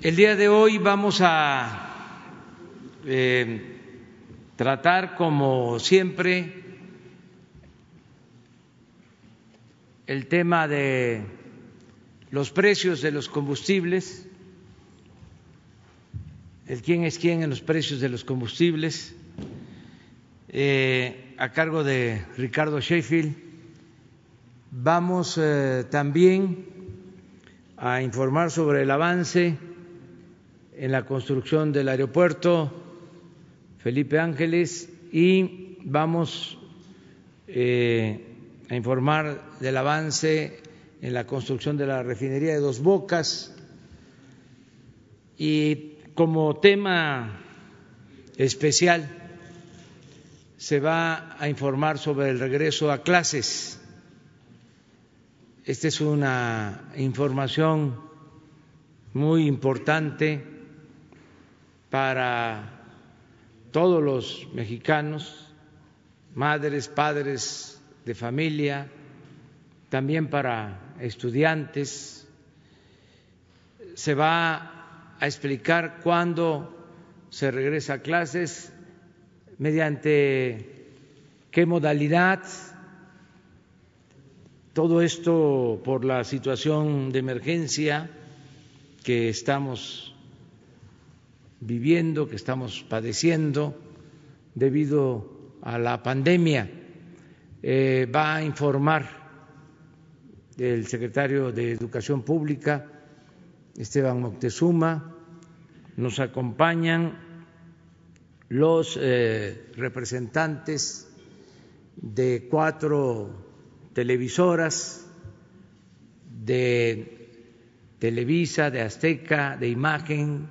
El día de hoy vamos a eh, tratar, como siempre, el tema de los precios de los combustibles, el quién es quién en los precios de los combustibles, eh, a cargo de Ricardo Sheffield. Vamos eh, también a informar sobre el avance en la construcción del aeropuerto Felipe Ángeles y vamos eh, a informar del avance en la construcción de la refinería de Dos Bocas y como tema especial se va a informar sobre el regreso a clases. Esta es una información muy importante para todos los mexicanos, madres, padres, de familia, también para estudiantes. Se va a explicar cuándo se regresa a clases, mediante qué modalidad, todo esto por la situación de emergencia que estamos viviendo, que estamos padeciendo debido a la pandemia. Eh, va a informar el secretario de Educación Pública, Esteban Moctezuma, nos acompañan los eh, representantes de cuatro televisoras, de Televisa, de Azteca, de Imagen,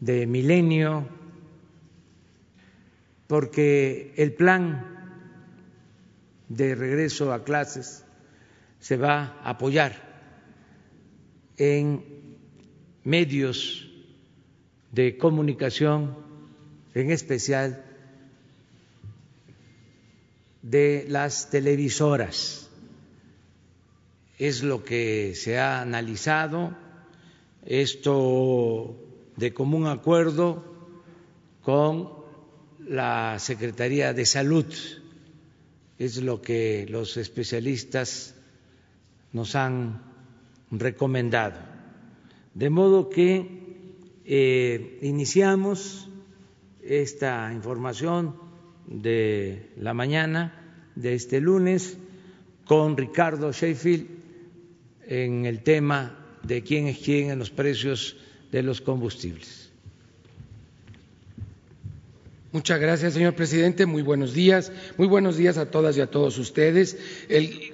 de Milenio, porque el plan de regreso a clases se va a apoyar en medios de comunicación, en especial de las televisoras. Es lo que se ha analizado, esto de común acuerdo con la Secretaría de Salud es lo que los especialistas nos han recomendado. De modo que eh, iniciamos esta información de la mañana de este lunes con Ricardo Sheffield en el tema de quién es quién en los precios de los combustibles. Muchas gracias, señor presidente. Muy buenos días. Muy buenos días a todas y a todos ustedes.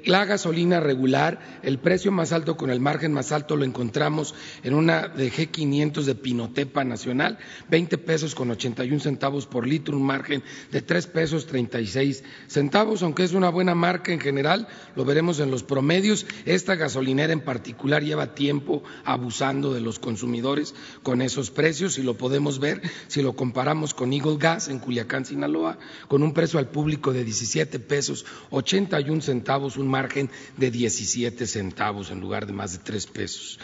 la gasolina regular, el precio más alto con el margen más alto lo encontramos en una de G500 de Pinotepa Nacional, 20 pesos con 81 centavos por litro, un margen de 3 pesos 36 centavos, aunque es una buena marca en general, lo veremos en los promedios. Esta gasolinera en particular lleva tiempo abusando de los consumidores con esos precios y lo podemos ver si lo comparamos con Eagle Gas en Culiacán, Sinaloa, con un precio al público de 17 pesos 81 centavos, un margen de 17 centavos en lugar de más de 3 pesos.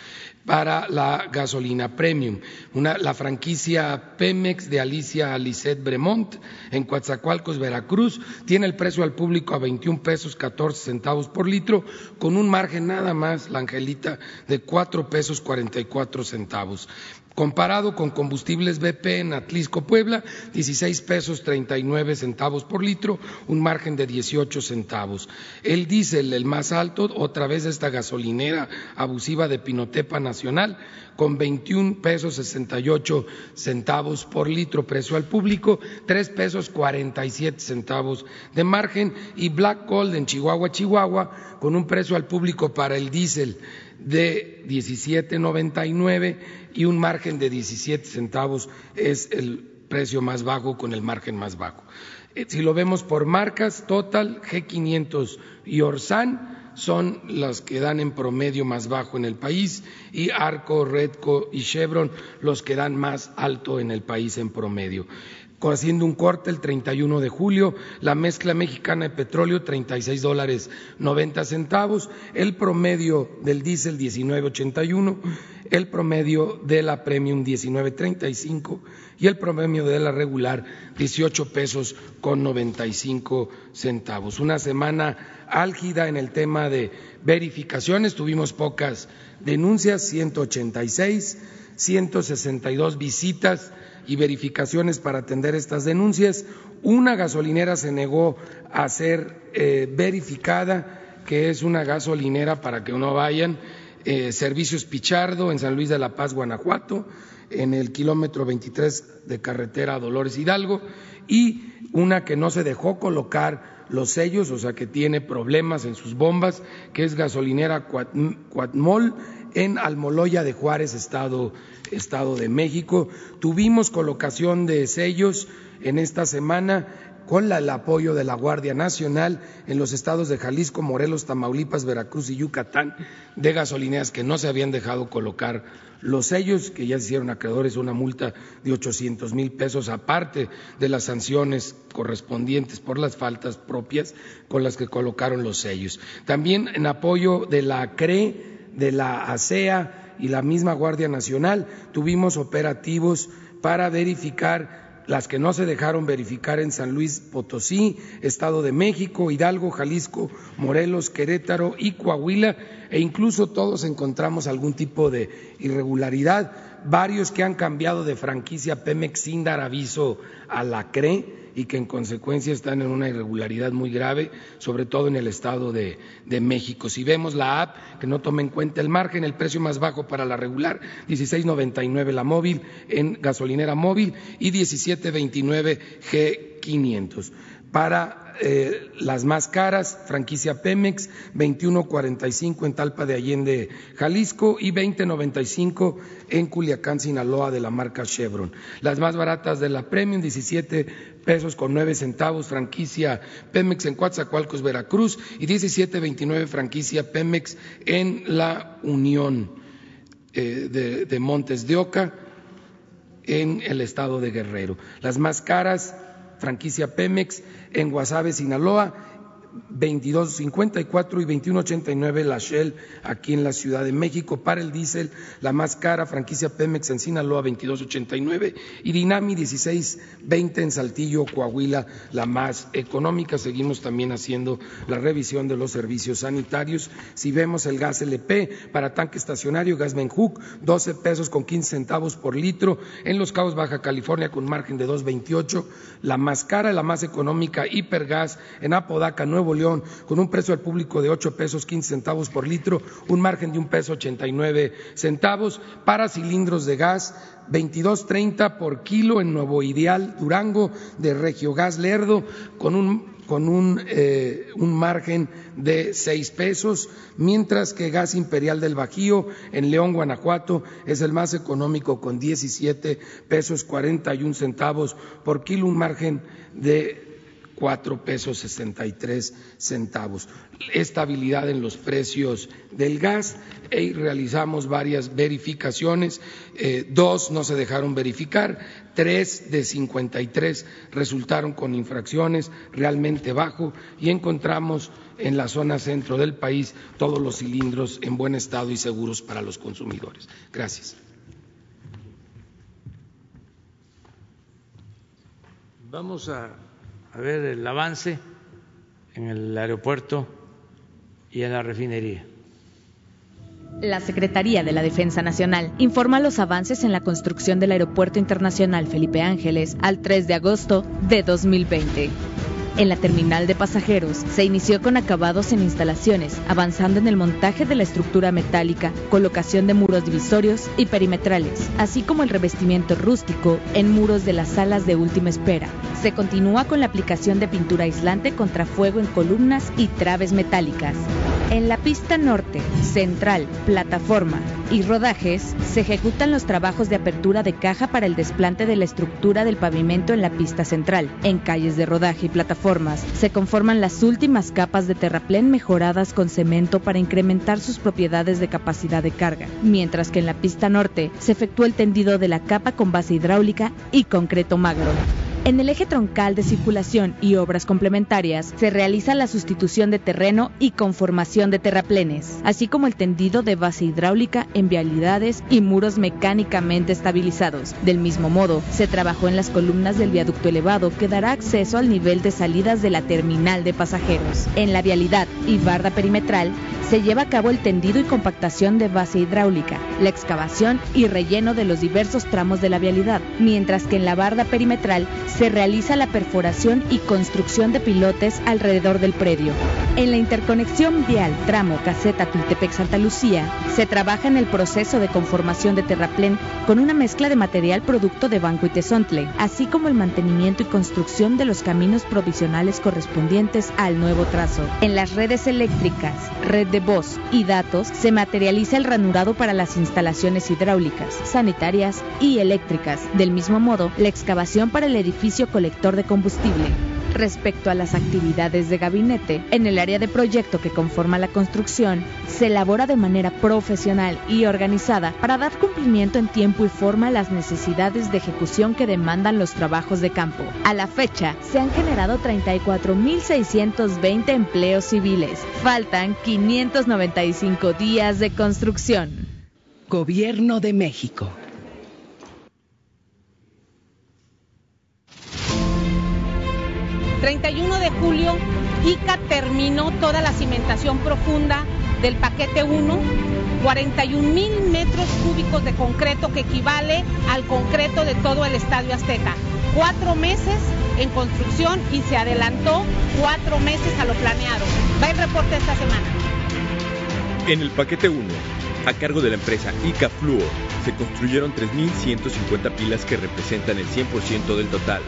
Para la gasolina premium, la franquicia Pemex de Alicia Alicet Bremont en Coatzacoalcos, Veracruz, tiene el precio al público a 21 pesos 14 centavos por litro, con un margen nada más, la Angelita, de 4 pesos 44 centavos. Comparado con combustibles BP en Atlisco, Puebla, 16 pesos 39 centavos por litro, un margen de 18 centavos. El diésel, el más alto, otra vez esta gasolinera abusiva de Pinotepa Nacional, con 21 pesos 68 centavos por litro precio al público, 3 pesos 47 centavos de margen y Black Gold en Chihuahua, Chihuahua, con un precio al público para el diésel de 17.99 y un margen de 17 centavos es el precio más bajo con el margen más bajo. Eh, si lo vemos por marcas, Total, G500 y Orsan son las que dan en promedio más bajo en el país y Arco, Redco y Chevron los que dan más alto en el país en promedio. Haciendo un corte el 31 de julio, la mezcla mexicana de petróleo 36 dólares 90 centavos, el promedio del diésel 19.81, el promedio de la premium 19.35 y el promedio de la regular 18 pesos con 95 centavos. Una semana álgida en el tema de verificaciones, tuvimos pocas denuncias, 186, 162 visitas y verificaciones para atender estas denuncias. Una gasolinera se negó a ser eh, verificada, que es una gasolinera para que no vayan, eh, Servicios Pichardo en San Luis de la Paz, Guanajuato, en el kilómetro 23 de carretera Dolores Hidalgo, y una que no se dejó colocar los sellos, o sea que tiene problemas en sus bombas, que es gasolinera Cuatmol en Almoloya de Juárez, Estado, Estado de México. Tuvimos colocación de sellos en esta semana con el apoyo de la Guardia Nacional en los estados de Jalisco, Morelos, Tamaulipas, Veracruz y Yucatán, de gasolineras que no se habían dejado colocar los sellos, que ya hicieron acreedores una multa de 800 mil pesos, aparte de las sanciones correspondientes por las faltas propias con las que colocaron los sellos. También en apoyo de la CRE, de la ASEA y la misma Guardia Nacional. Tuvimos operativos para verificar las que no se dejaron verificar en San Luis Potosí, Estado de México, Hidalgo, Jalisco, Morelos, Querétaro y Coahuila, e incluso todos encontramos algún tipo de irregularidad, varios que han cambiado de franquicia Pemex sin dar aviso a la CRE y que en consecuencia están en una irregularidad muy grave, sobre todo en el Estado de, México. Si vemos la app, que no toma en cuenta el margen, el precio más bajo para la regular, 16.99 la móvil en gasolinera móvil y 17.29 G500. Para eh, las más caras, franquicia Pemex, 21.45 en Talpa de Allende, Jalisco y 20.95 en Culiacán, Sinaloa de la marca Chevron. Las más baratas de la Premium, 17 pesos con 9 centavos, franquicia Pemex en Coatzacoalcos, Veracruz y 17.29 franquicia Pemex en la Unión eh, de, de Montes de Oca en el estado de Guerrero. Las más caras, franquicia Pemex en Guasave, Sinaloa, 22.54 y 21.89 la Shell aquí en la Ciudad de México. Para el diésel, la más cara, franquicia Pemex en Sinaloa, 22.89 y Dinami 16.20 en Saltillo, Coahuila, la más económica. Seguimos también haciendo la revisión de los servicios sanitarios. Si vemos el gas LP para tanque estacionario, gas Menjuc, 12 pesos con 15 centavos por litro. En Los Cabos, Baja California, con margen de 2.28. La más cara, la más económica, Hipergas en Apodaca, Nuevo León, con un precio al público de 8 pesos 15 centavos por litro, un margen de un peso 89 centavos. Para cilindros de gas, 22.30 por kilo en Nuevo Ideal Durango de Regio Gas Lerdo, con un con un, eh, un, margen de seis pesos, mientras que Gas Imperial del Bajío en León, Guanajuato, es el más económico con 17 pesos 41 centavos por kilo, un margen de cuatro pesos sesenta y tres centavos. Estabilidad en los precios del gas y realizamos varias verificaciones. Eh, dos no se dejaron verificar, tres de cincuenta y tres resultaron con infracciones realmente bajo y encontramos en la zona centro del país todos los cilindros en buen estado y seguros para los consumidores. Gracias. Vamos a a ver el avance en el aeropuerto y en la refinería. La Secretaría de la Defensa Nacional informa los avances en la construcción del Aeropuerto Internacional Felipe Ángeles al 3 de agosto de 2020. En la terminal de pasajeros se inició con acabados en instalaciones, avanzando en el montaje de la estructura metálica, colocación de muros divisorios y perimetrales, así como el revestimiento rústico en muros de las salas de última espera. Se continúa con la aplicación de pintura aislante contra fuego en columnas y traves metálicas. En la pista norte, central, plataforma y rodajes se ejecutan los trabajos de apertura de caja para el desplante de la estructura del pavimento en la pista central. En calles de rodaje y se conforman las últimas capas de terraplén mejoradas con cemento para incrementar sus propiedades de capacidad de carga, mientras que en la pista norte se efectúa el tendido de la capa con base hidráulica y concreto magro. En el eje troncal de circulación y obras complementarias se realiza la sustitución de terreno y conformación de terraplenes, así como el tendido de base hidráulica en vialidades y muros mecánicamente estabilizados. Del mismo modo, se trabajó en las columnas del viaducto elevado que dará acceso al nivel de salidas de la terminal de pasajeros. En la vialidad y barda perimetral se lleva a cabo el tendido y compactación de base hidráulica, la excavación y relleno de los diversos tramos de la vialidad, mientras que en la barda perimetral se realiza la perforación y construcción de pilotes alrededor del predio. En la interconexión vial tramo Caseta Tultepec-Santa Lucía, se trabaja en el proceso de conformación de terraplén con una mezcla de material producto de Banco y Tezontle, así como el mantenimiento y construcción de los caminos provisionales correspondientes al nuevo trazo. En las redes eléctricas, red de voz y datos, se materializa el ranurado para las instalaciones hidráulicas, sanitarias y eléctricas. Del mismo modo, la excavación para el edificio colector de combustible. Respecto a las actividades de gabinete, en el área de proyecto que conforma la construcción, se elabora de manera profesional y organizada para dar cumplimiento en tiempo y forma a las necesidades de ejecución que demandan los trabajos de campo. A la fecha, se han generado 34.620 empleos civiles. Faltan 595 días de construcción. Gobierno de México. 31 de julio, ICA terminó toda la cimentación profunda del paquete 1, 41 mil metros cúbicos de concreto que equivale al concreto de todo el Estadio Azteca. Cuatro meses en construcción y se adelantó cuatro meses a lo planeado. Va el reporte esta semana. En el paquete 1, a cargo de la empresa ICA Fluor, se construyeron 3.150 pilas que representan el 100% del total.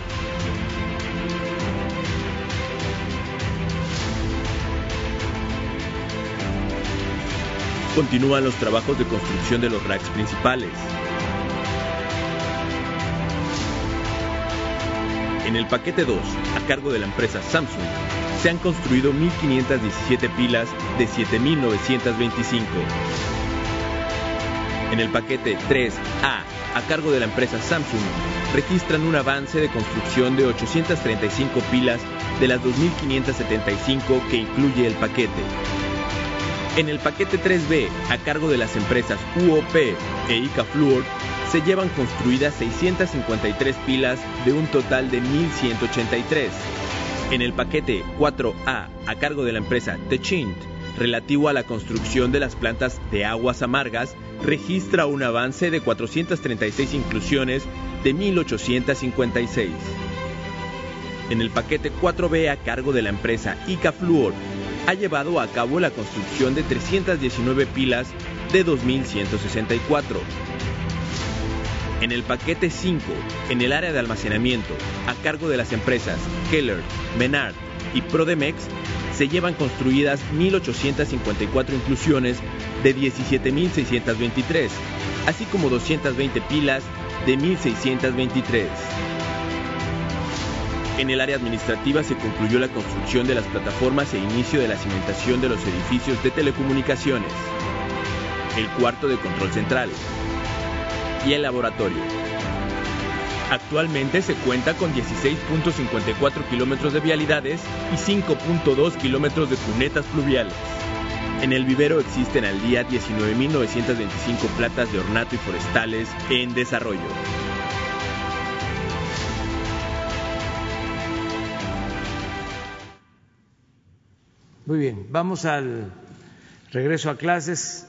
Continúan los trabajos de construcción de los racks principales. En el paquete 2, a cargo de la empresa Samsung, se han construido 1.517 pilas de 7.925. En el paquete 3A, a cargo de la empresa Samsung, registran un avance de construcción de 835 pilas de las 2.575 que incluye el paquete. En el paquete 3B, a cargo de las empresas UOP e ICA Fluor, se llevan construidas 653 pilas de un total de 1.183. En el paquete 4A, a cargo de la empresa Techint, relativo a la construcción de las plantas de aguas amargas, registra un avance de 436 inclusiones de 1.856. En el paquete 4B a cargo de la empresa ICA Fluor, ha llevado a cabo la construcción de 319 pilas de 2.164. En el paquete 5, en el área de almacenamiento, a cargo de las empresas Keller, Menard y Prodemex, se llevan construidas 1.854 inclusiones de 17.623, así como 220 pilas de 1.623. En el área administrativa se concluyó la construcción de las plataformas e inicio de la cimentación de los edificios de telecomunicaciones, el cuarto de control central y el laboratorio. Actualmente se cuenta con 16.54 kilómetros de vialidades y 5.2 kilómetros de cunetas fluviales. En el vivero existen al día 19.925 platas de ornato y forestales en desarrollo. Muy bien, vamos al regreso a clases.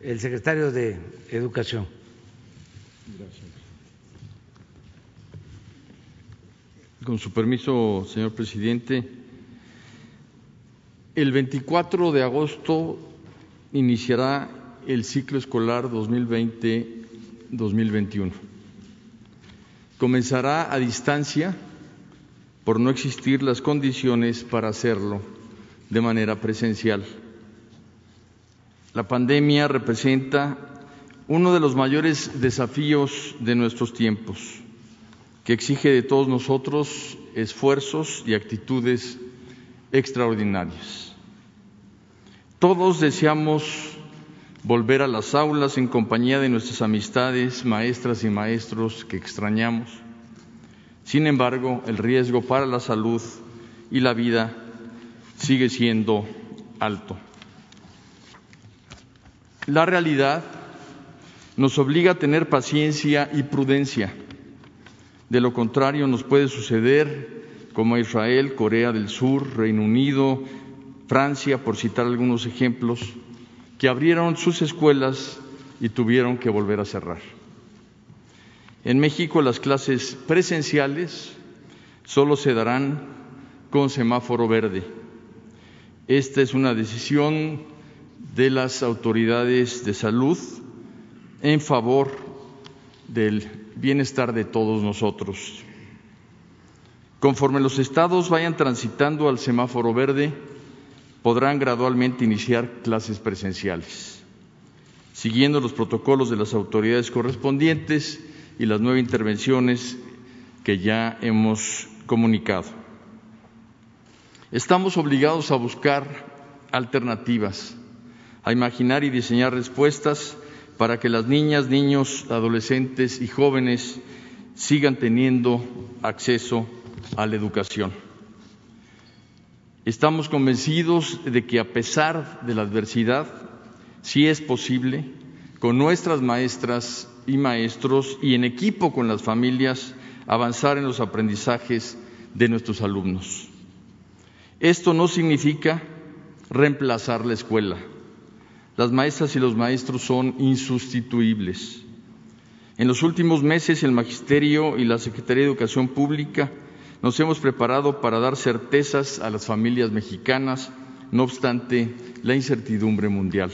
El secretario de Educación. Con su permiso, señor presidente, el 24 de agosto iniciará el ciclo escolar 2020-2021. Comenzará a distancia por no existir las condiciones para hacerlo de manera presencial. La pandemia representa uno de los mayores desafíos de nuestros tiempos, que exige de todos nosotros esfuerzos y actitudes extraordinarias. Todos deseamos volver a las aulas en compañía de nuestras amistades, maestras y maestros que extrañamos. Sin embargo, el riesgo para la salud y la vida sigue siendo alto. La realidad nos obliga a tener paciencia y prudencia. De lo contrario, nos puede suceder como Israel, Corea del Sur, Reino Unido, Francia, por citar algunos ejemplos, que abrieron sus escuelas y tuvieron que volver a cerrar. En México las clases presenciales solo se darán con semáforo verde. Esta es una decisión de las autoridades de salud en favor del bienestar de todos nosotros. Conforme los estados vayan transitando al semáforo verde, podrán gradualmente iniciar clases presenciales, siguiendo los protocolos de las autoridades correspondientes y las nueve intervenciones que ya hemos comunicado. Estamos obligados a buscar alternativas, a imaginar y diseñar respuestas para que las niñas, niños, adolescentes y jóvenes sigan teniendo acceso a la educación. Estamos convencidos de que a pesar de la adversidad, sí es posible, con nuestras maestras y maestros y en equipo con las familias avanzar en los aprendizajes de nuestros alumnos. Esto no significa reemplazar la escuela. Las maestras y los maestros son insustituibles. En los últimos meses el Magisterio y la Secretaría de Educación Pública nos hemos preparado para dar certezas a las familias mexicanas, no obstante la incertidumbre mundial.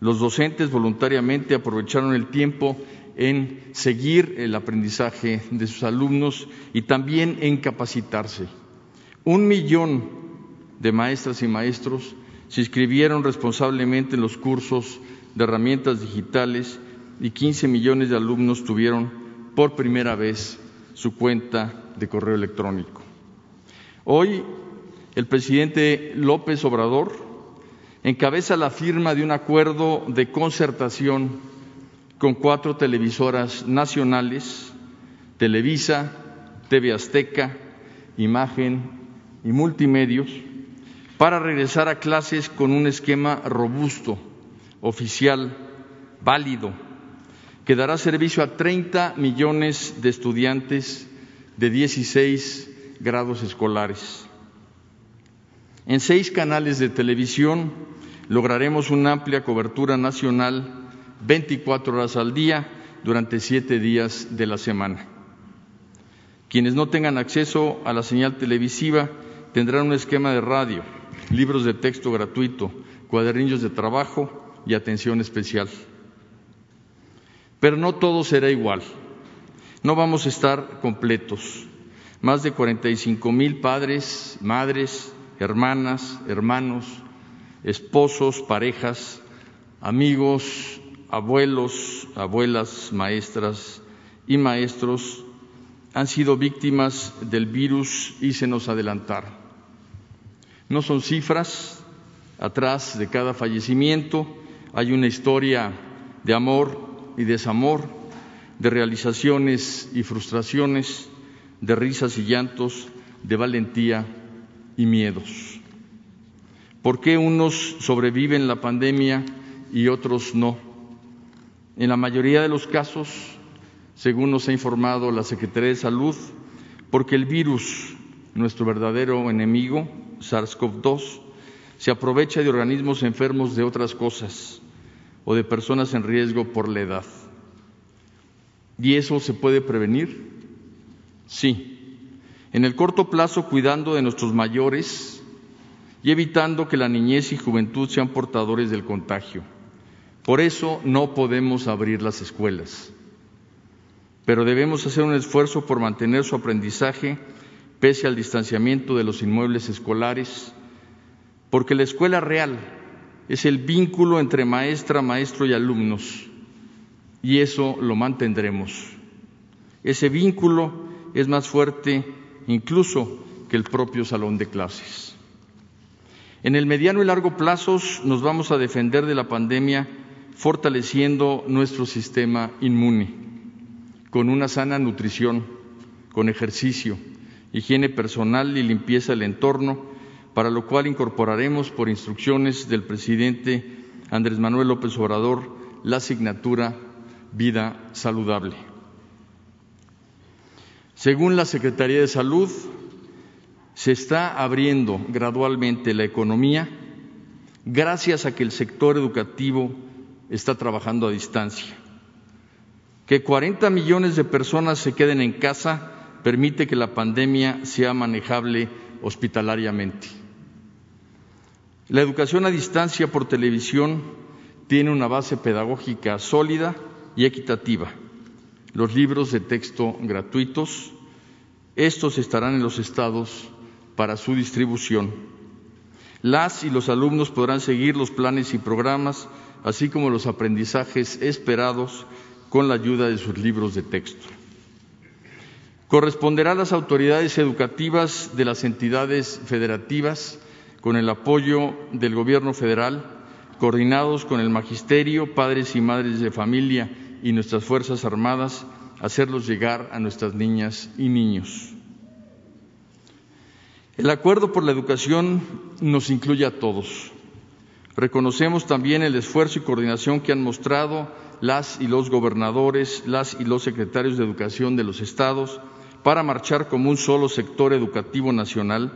Los docentes voluntariamente aprovecharon el tiempo en seguir el aprendizaje de sus alumnos y también en capacitarse. Un millón de maestras y maestros se inscribieron responsablemente en los cursos de herramientas digitales y 15 millones de alumnos tuvieron por primera vez su cuenta de correo electrónico. Hoy el presidente López Obrador encabeza la firma de un acuerdo de concertación con cuatro televisoras nacionales, Televisa, TV Azteca, Imagen y Multimedios, para regresar a clases con un esquema robusto, oficial, válido, que dará servicio a 30 millones de estudiantes de 16 grados escolares. En seis canales de televisión lograremos una amplia cobertura nacional 24 horas al día durante siete días de la semana. Quienes no tengan acceso a la señal televisiva tendrán un esquema de radio, libros de texto gratuito, cuadernillos de trabajo y atención especial. Pero no todo será igual. No vamos a estar completos. Más de 45 mil padres, madres, hermanas, hermanos, esposos, parejas, amigos, abuelos, abuelas, maestras y maestros han sido víctimas del virus y se nos adelantaron. No son cifras, atrás de cada fallecimiento hay una historia de amor y desamor, de realizaciones y frustraciones, de risas y llantos, de valentía y miedos. ¿Por qué unos sobreviven la pandemia y otros no? En la mayoría de los casos, según nos ha informado la Secretaría de Salud, porque el virus, nuestro verdadero enemigo, SARS-CoV-2, se aprovecha de organismos enfermos de otras cosas o de personas en riesgo por la edad. ¿Y eso se puede prevenir? Sí. En el corto plazo, cuidando de nuestros mayores, y evitando que la niñez y juventud sean portadores del contagio. Por eso no podemos abrir las escuelas, pero debemos hacer un esfuerzo por mantener su aprendizaje pese al distanciamiento de los inmuebles escolares, porque la escuela real es el vínculo entre maestra, maestro y alumnos, y eso lo mantendremos. Ese vínculo es más fuerte incluso que el propio salón de clases. En el mediano y largo plazos nos vamos a defender de la pandemia fortaleciendo nuestro sistema inmune, con una sana nutrición, con ejercicio, higiene personal y limpieza del entorno, para lo cual incorporaremos por instrucciones del presidente Andrés Manuel López Obrador la asignatura Vida Saludable. Según la Secretaría de Salud, se está abriendo gradualmente la economía gracias a que el sector educativo está trabajando a distancia. Que 40 millones de personas se queden en casa permite que la pandemia sea manejable hospitalariamente. La educación a distancia por televisión tiene una base pedagógica sólida y equitativa. Los libros de texto gratuitos, estos estarán en los estados para su distribución. Las y los alumnos podrán seguir los planes y programas, así como los aprendizajes esperados con la ayuda de sus libros de texto. Corresponderá a las autoridades educativas de las entidades federativas, con el apoyo del Gobierno federal, coordinados con el Magisterio, padres y madres de familia y nuestras Fuerzas Armadas, hacerlos llegar a nuestras niñas y niños. El acuerdo por la educación nos incluye a todos. Reconocemos también el esfuerzo y coordinación que han mostrado las y los gobernadores, las y los secretarios de educación de los estados para marchar como un solo sector educativo nacional,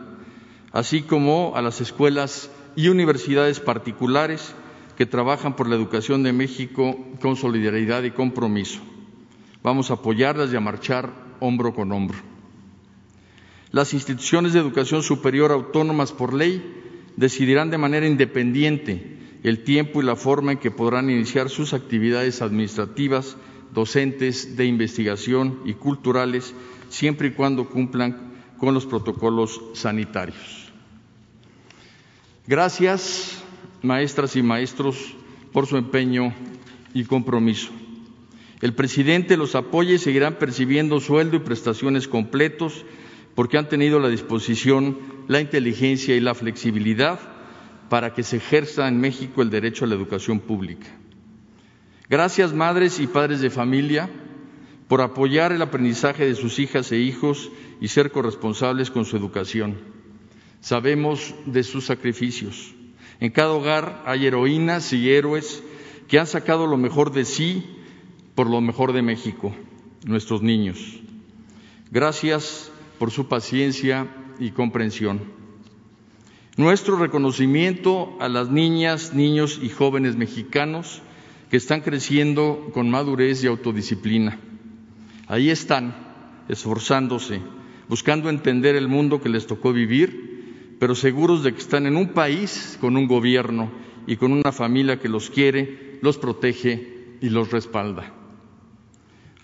así como a las escuelas y universidades particulares que trabajan por la educación de México con solidaridad y compromiso. Vamos a apoyarlas y a marchar hombro con hombro. Las instituciones de educación superior autónomas por ley decidirán de manera independiente el tiempo y la forma en que podrán iniciar sus actividades administrativas, docentes, de investigación y culturales, siempre y cuando cumplan con los protocolos sanitarios. Gracias, maestras y maestros, por su empeño y compromiso. El presidente los apoya y seguirán percibiendo sueldo y prestaciones completos porque han tenido la disposición, la inteligencia y la flexibilidad para que se ejerza en México el derecho a la educación pública. Gracias, madres y padres de familia, por apoyar el aprendizaje de sus hijas e hijos y ser corresponsables con su educación. Sabemos de sus sacrificios. En cada hogar hay heroínas y héroes que han sacado lo mejor de sí por lo mejor de México, nuestros niños. Gracias por su paciencia y comprensión. Nuestro reconocimiento a las niñas, niños y jóvenes mexicanos que están creciendo con madurez y autodisciplina. Ahí están, esforzándose, buscando entender el mundo que les tocó vivir, pero seguros de que están en un país con un gobierno y con una familia que los quiere, los protege y los respalda.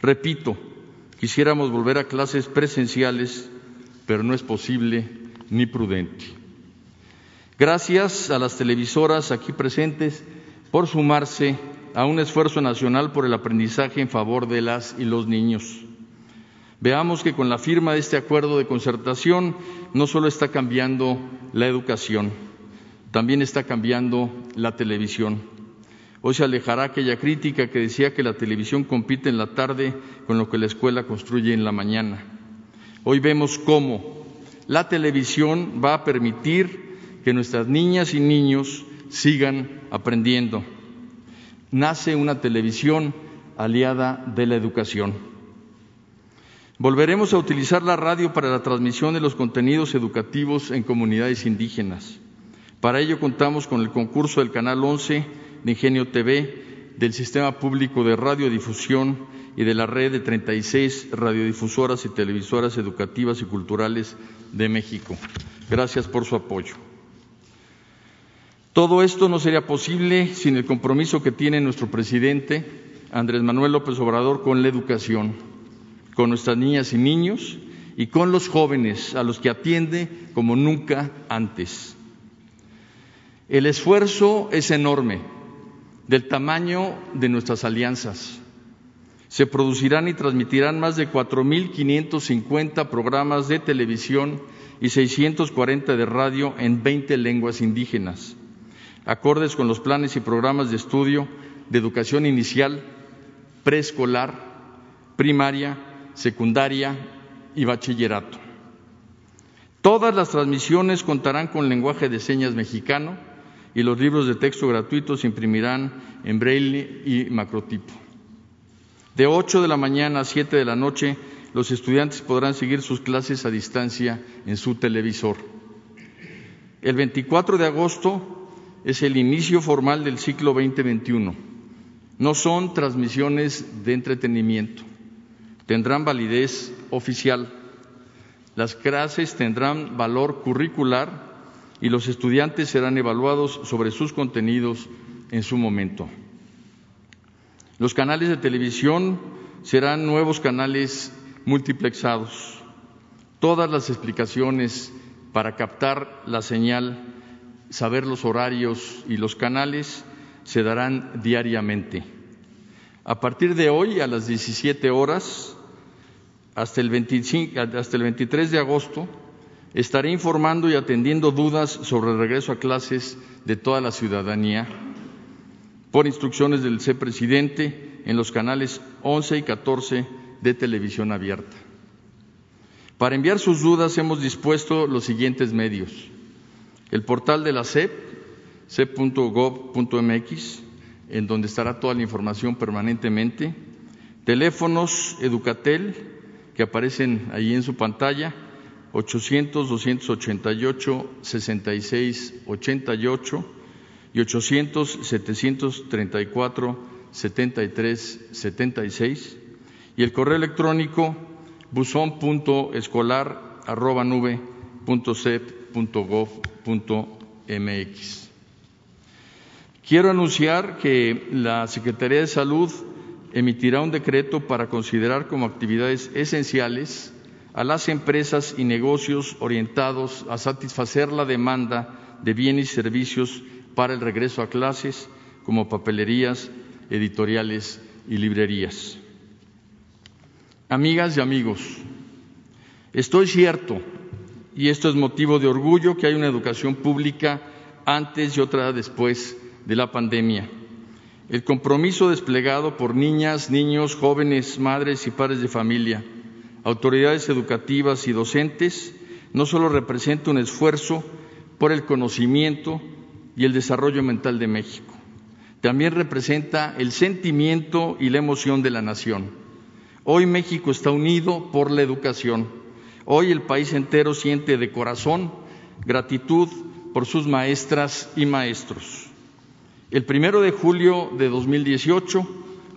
Repito, Quisiéramos volver a clases presenciales, pero no es posible ni prudente. Gracias a las televisoras aquí presentes por sumarse a un esfuerzo nacional por el aprendizaje en favor de las y los niños. Veamos que con la firma de este acuerdo de concertación no solo está cambiando la educación, también está cambiando la televisión. Hoy se alejará aquella crítica que decía que la televisión compite en la tarde con lo que la escuela construye en la mañana. Hoy vemos cómo la televisión va a permitir que nuestras niñas y niños sigan aprendiendo. Nace una televisión aliada de la educación. Volveremos a utilizar la radio para la transmisión de los contenidos educativos en comunidades indígenas. Para ello contamos con el concurso del Canal 11 de Ingenio TV, del Sistema Público de Radiodifusión y de la red de 36 radiodifusoras y televisoras educativas y culturales de México. Gracias por su apoyo. Todo esto no sería posible sin el compromiso que tiene nuestro presidente Andrés Manuel López Obrador con la educación, con nuestras niñas y niños y con los jóvenes a los que atiende como nunca antes. El esfuerzo es enorme del tamaño de nuestras alianzas. Se producirán y transmitirán más de 4.550 programas de televisión y 640 de radio en 20 lenguas indígenas, acordes con los planes y programas de estudio de educación inicial, preescolar, primaria, secundaria y bachillerato. Todas las transmisiones contarán con lenguaje de señas mexicano y los libros de texto gratuitos se imprimirán en braille y macrotipo. De 8 de la mañana a 7 de la noche, los estudiantes podrán seguir sus clases a distancia en su televisor. El 24 de agosto es el inicio formal del ciclo 2021. No son transmisiones de entretenimiento, tendrán validez oficial las clases tendrán valor curricular y los estudiantes serán evaluados sobre sus contenidos en su momento. Los canales de televisión serán nuevos canales multiplexados. Todas las explicaciones para captar la señal, saber los horarios y los canales se darán diariamente. A partir de hoy, a las 17 horas, hasta el, 25, hasta el 23 de agosto estaré informando y atendiendo dudas sobre el regreso a clases de toda la ciudadanía por instrucciones del presidente en los canales 11 y 14 de televisión abierta. Para enviar sus dudas hemos dispuesto los siguientes medios. El portal de la CEP, cep.gov.mx, en donde estará toda la información permanentemente. Teléfonos Educatel que aparecen ahí en su pantalla, 800-288-6688 y 800-734-7376 y el correo electrónico buzón.escolar.nube.cep.gov.mx. Quiero anunciar que la Secretaría de Salud emitirá un decreto para considerar como actividades esenciales a las empresas y negocios orientados a satisfacer la demanda de bienes y servicios para el regreso a clases, como papelerías, editoriales y librerías. Amigas y amigos, estoy cierto, y esto es motivo de orgullo, que hay una educación pública antes y otra después de la pandemia el compromiso desplegado por niñas, niños, jóvenes, madres y padres de familia, autoridades educativas y docentes, no solo representa un esfuerzo por el conocimiento y el desarrollo mental de México, también representa el sentimiento y la emoción de la nación. Hoy México está unido por la educación. Hoy el país entero siente de corazón gratitud por sus maestras y maestros. El primero de julio de 2018,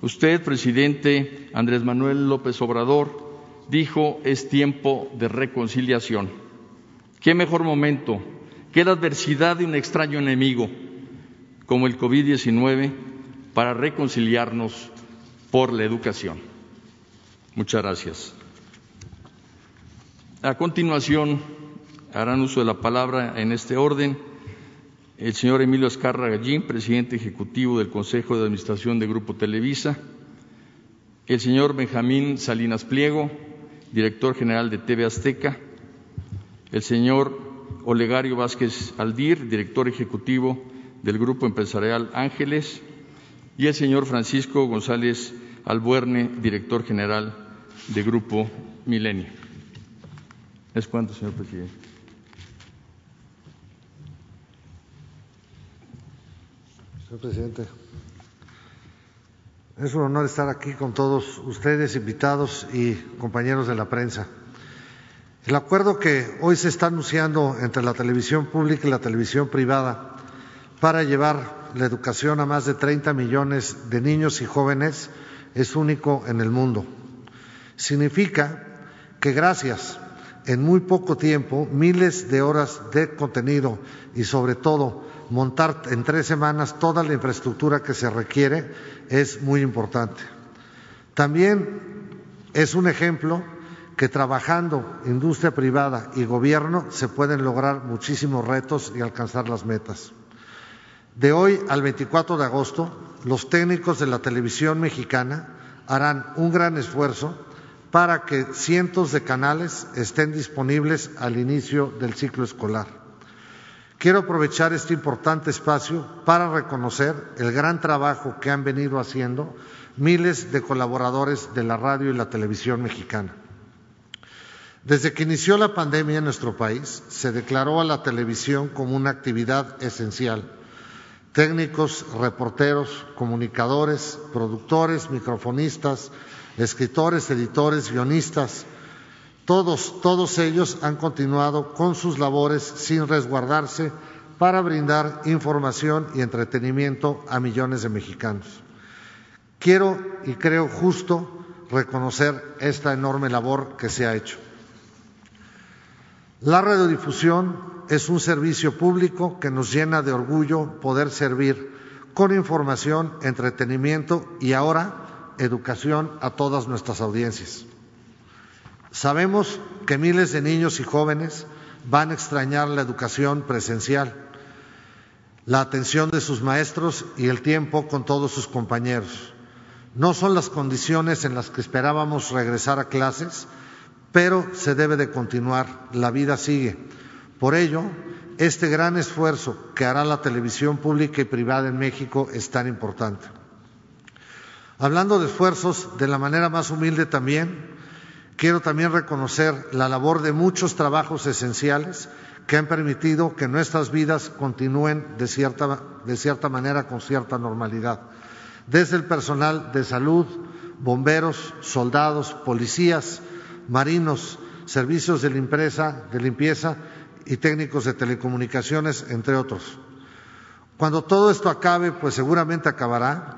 usted, presidente Andrés Manuel López Obrador, dijo es tiempo de reconciliación. ¿Qué mejor momento que la adversidad de un extraño enemigo como el COVID-19 para reconciliarnos por la educación? Muchas gracias. A continuación, harán uso de la palabra en este orden el señor Emilio Escarra Gallín, presidente ejecutivo del Consejo de Administración de Grupo Televisa, el señor Benjamín Salinas Pliego, director general de TV Azteca, el señor Olegario Vázquez Aldir, director ejecutivo del Grupo Empresarial Ángeles, y el señor Francisco González Albuerne, director general de Grupo Milenio. Es cuanto, señor presidente. Señor presidente, es un honor estar aquí con todos ustedes, invitados y compañeros de la prensa. El acuerdo que hoy se está anunciando entre la televisión pública y la televisión privada para llevar la educación a más de 30 millones de niños y jóvenes es único en el mundo. Significa que gracias en muy poco tiempo miles de horas de contenido y sobre todo montar en tres semanas toda la infraestructura que se requiere es muy importante. También es un ejemplo que trabajando industria privada y gobierno se pueden lograr muchísimos retos y alcanzar las metas. De hoy al 24 de agosto, los técnicos de la televisión mexicana harán un gran esfuerzo para que cientos de canales estén disponibles al inicio del ciclo escolar. Quiero aprovechar este importante espacio para reconocer el gran trabajo que han venido haciendo miles de colaboradores de la radio y la televisión mexicana. Desde que inició la pandemia en nuestro país, se declaró a la televisión como una actividad esencial. Técnicos, reporteros, comunicadores, productores, microfonistas, escritores, editores, guionistas, todos, todos ellos han continuado con sus labores sin resguardarse para brindar información y entretenimiento a millones de mexicanos. Quiero y creo justo reconocer esta enorme labor que se ha hecho. La radiodifusión es un servicio público que nos llena de orgullo poder servir con información, entretenimiento y ahora educación a todas nuestras audiencias. Sabemos que miles de niños y jóvenes van a extrañar la educación presencial, la atención de sus maestros y el tiempo con todos sus compañeros. No son las condiciones en las que esperábamos regresar a clases, pero se debe de continuar, la vida sigue. Por ello, este gran esfuerzo que hará la televisión pública y privada en México es tan importante. Hablando de esfuerzos, de la manera más humilde también, quiero también reconocer la labor de muchos trabajos esenciales que han permitido que nuestras vidas continúen de cierta, de cierta manera con cierta normalidad. Desde el personal de salud, bomberos, soldados, policías, marinos, servicios de limpieza, de limpieza y técnicos de telecomunicaciones, entre otros. Cuando todo esto acabe, pues seguramente acabará,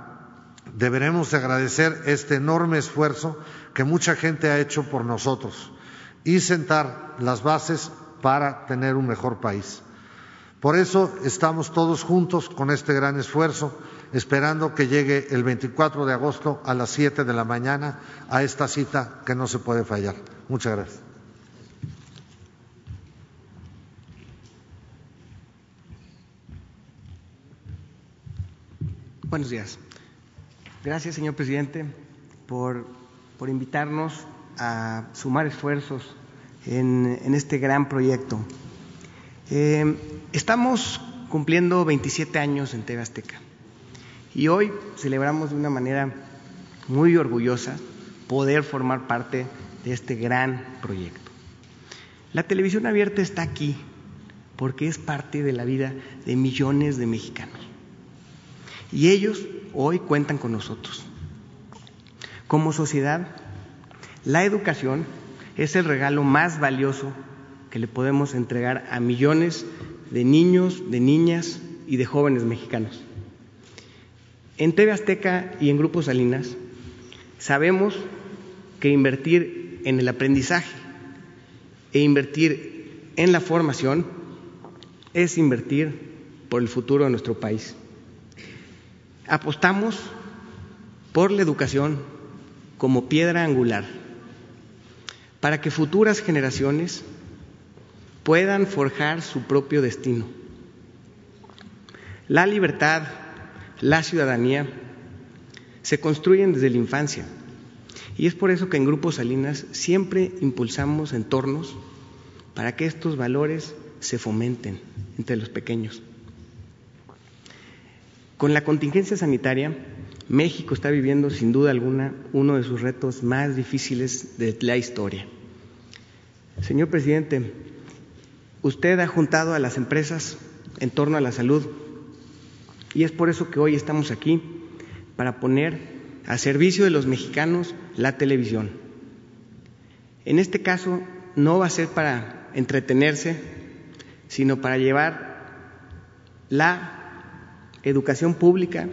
deberemos agradecer este enorme esfuerzo que mucha gente ha hecho por nosotros y sentar las bases para tener un mejor país. Por eso estamos todos juntos con este gran esfuerzo, esperando que llegue el 24 de agosto a las 7 de la mañana a esta cita que no se puede fallar. Muchas gracias. Buenos días. Gracias, señor presidente, por, por invitarnos a sumar esfuerzos en, en este gran proyecto. Eh, estamos cumpliendo 27 años en TV Azteca y hoy celebramos de una manera muy orgullosa poder formar parte de este gran proyecto. La televisión abierta está aquí porque es parte de la vida de millones de mexicanos. Y ellos hoy cuentan con nosotros. Como sociedad, la educación es el regalo más valioso que le podemos entregar a millones de niños, de niñas y de jóvenes mexicanos. En TV Azteca y en Grupo Salinas sabemos que invertir en el aprendizaje e invertir en la formación es invertir por el futuro de nuestro país. Apostamos por la educación como piedra angular para que futuras generaciones puedan forjar su propio destino. La libertad, la ciudadanía se construyen desde la infancia y es por eso que en Grupo Salinas siempre impulsamos entornos para que estos valores se fomenten entre los pequeños. Con la contingencia sanitaria, México está viviendo sin duda alguna uno de sus retos más difíciles de la historia. Señor presidente, usted ha juntado a las empresas en torno a la salud y es por eso que hoy estamos aquí para poner a servicio de los mexicanos la televisión. En este caso no va a ser para entretenerse, sino para llevar la educación pública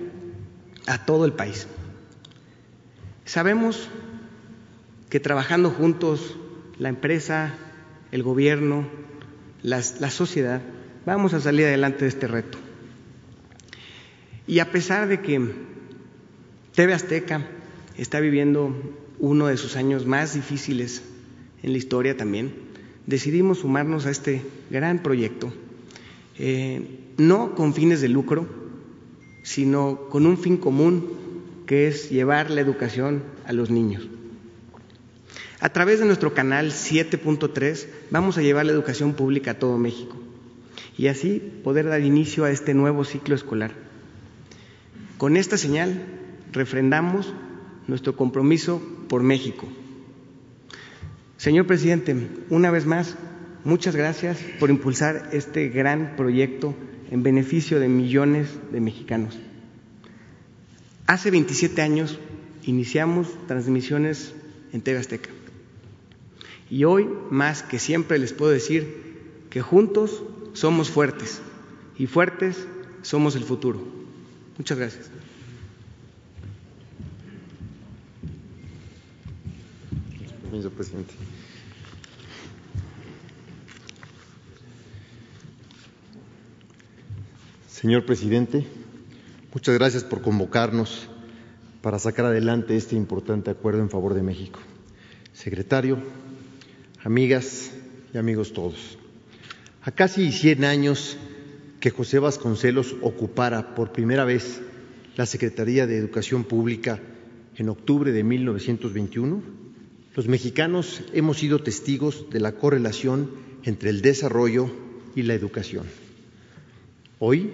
a todo el país. Sabemos que trabajando juntos, la empresa, el gobierno, la, sociedad, vamos a salir adelante de este reto. Y a pesar de que TV Azteca está viviendo uno de sus años más difíciles en la historia también, decidimos sumarnos a este gran proyecto, eh, no con fines de lucro, sino con un fin común que es llevar la educación a los niños. A través de nuestro canal 7.3 vamos a llevar la educación pública a todo México y así poder dar inicio a este nuevo ciclo escolar. Con esta señal refrendamos nuestro compromiso por México. Señor presidente, una vez más, muchas gracias por impulsar este gran proyecto en beneficio de millones de mexicanos. Hace 27 años iniciamos transmisiones en TV. Y hoy, más que siempre, les puedo decir que juntos somos fuertes y fuertes somos el futuro. Muchas gracias. presidente. Señor presidente, muchas gracias por convocarnos para sacar adelante este importante acuerdo en favor de México. Secretario, amigas y amigos todos. A casi 100 años que José Vasconcelos ocupara por primera vez la Secretaría de Educación Pública en octubre de 1921, los mexicanos hemos sido testigos de la correlación entre el desarrollo y la educación. Hoy,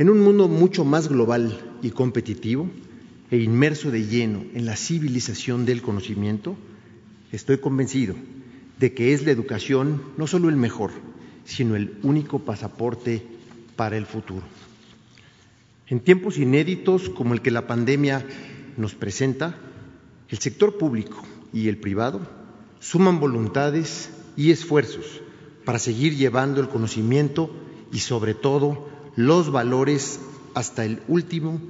en un mundo mucho más global y competitivo e inmerso de lleno en la civilización del conocimiento, estoy convencido de que es la educación no solo el mejor, sino el único pasaporte para el futuro. En tiempos inéditos como el que la pandemia nos presenta, el sector público y el privado suman voluntades y esfuerzos para seguir llevando el conocimiento y sobre todo los valores hasta el último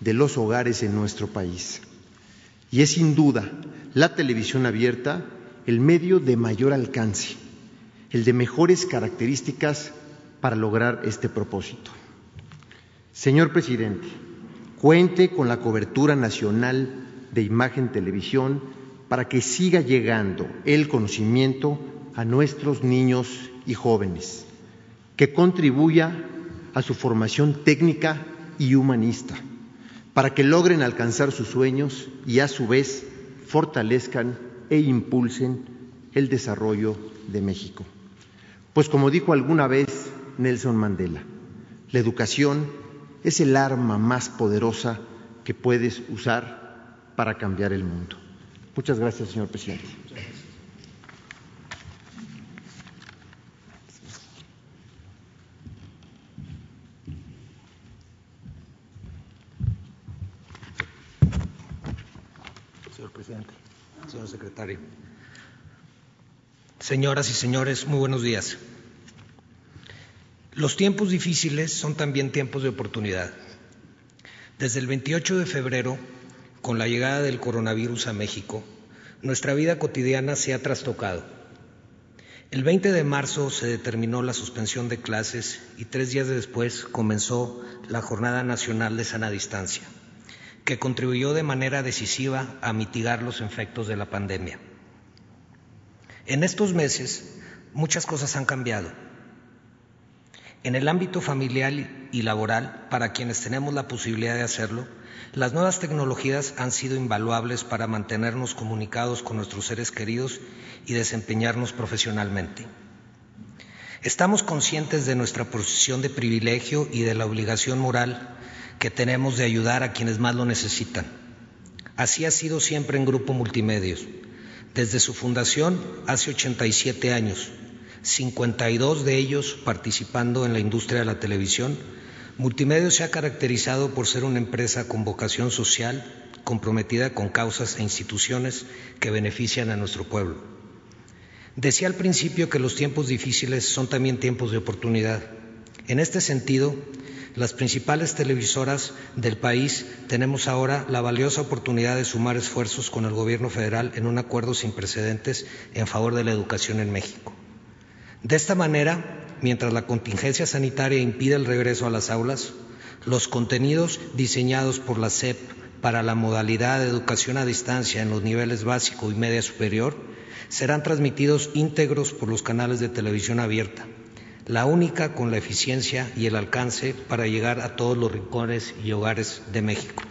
de los hogares en nuestro país. Y es sin duda la televisión abierta el medio de mayor alcance, el de mejores características para lograr este propósito. Señor presidente, cuente con la cobertura nacional de imagen televisión para que siga llegando el conocimiento a nuestros niños y jóvenes, que contribuya a su formación técnica y humanista, para que logren alcanzar sus sueños y a su vez fortalezcan e impulsen el desarrollo de México. Pues como dijo alguna vez Nelson Mandela, la educación es el arma más poderosa que puedes usar para cambiar el mundo. Muchas gracias, señor presidente. Señor presidente, señor Señoras y señores, muy buenos días. Los tiempos difíciles son también tiempos de oportunidad. Desde el 28 de febrero, con la llegada del coronavirus a México, nuestra vida cotidiana se ha trastocado. El 20 de marzo se determinó la suspensión de clases y tres días después comenzó la Jornada Nacional de Sana Distancia, que contribuyó de manera decisiva a mitigar los efectos de la pandemia. En estos meses muchas cosas han cambiado en el ámbito familiar y laboral, para quienes tenemos la posibilidad de hacerlo, las nuevas tecnologías han sido invaluables para mantenernos comunicados con nuestros seres queridos y desempeñarnos profesionalmente. Estamos conscientes de nuestra posición de privilegio y de la obligación moral que tenemos de ayudar a quienes más lo necesitan. Así ha sido siempre en Grupo Multimedios, desde su fundación hace 87 años 52 de ellos participando en la industria de la televisión, Multimedia se ha caracterizado por ser una empresa con vocación social, comprometida con causas e instituciones que benefician a nuestro pueblo. Decía al principio que los tiempos difíciles son también tiempos de oportunidad. En este sentido, las principales televisoras del país tenemos ahora la valiosa oportunidad de sumar esfuerzos con el Gobierno federal en un acuerdo sin precedentes en favor de la educación en México. De esta manera, mientras la contingencia sanitaria impide el regreso a las aulas, los contenidos diseñados por la SEP para la modalidad de educación a distancia en los niveles básico y media superior serán transmitidos íntegros por los canales de televisión abierta, la única con la eficiencia y el alcance para llegar a todos los rincones y hogares de México.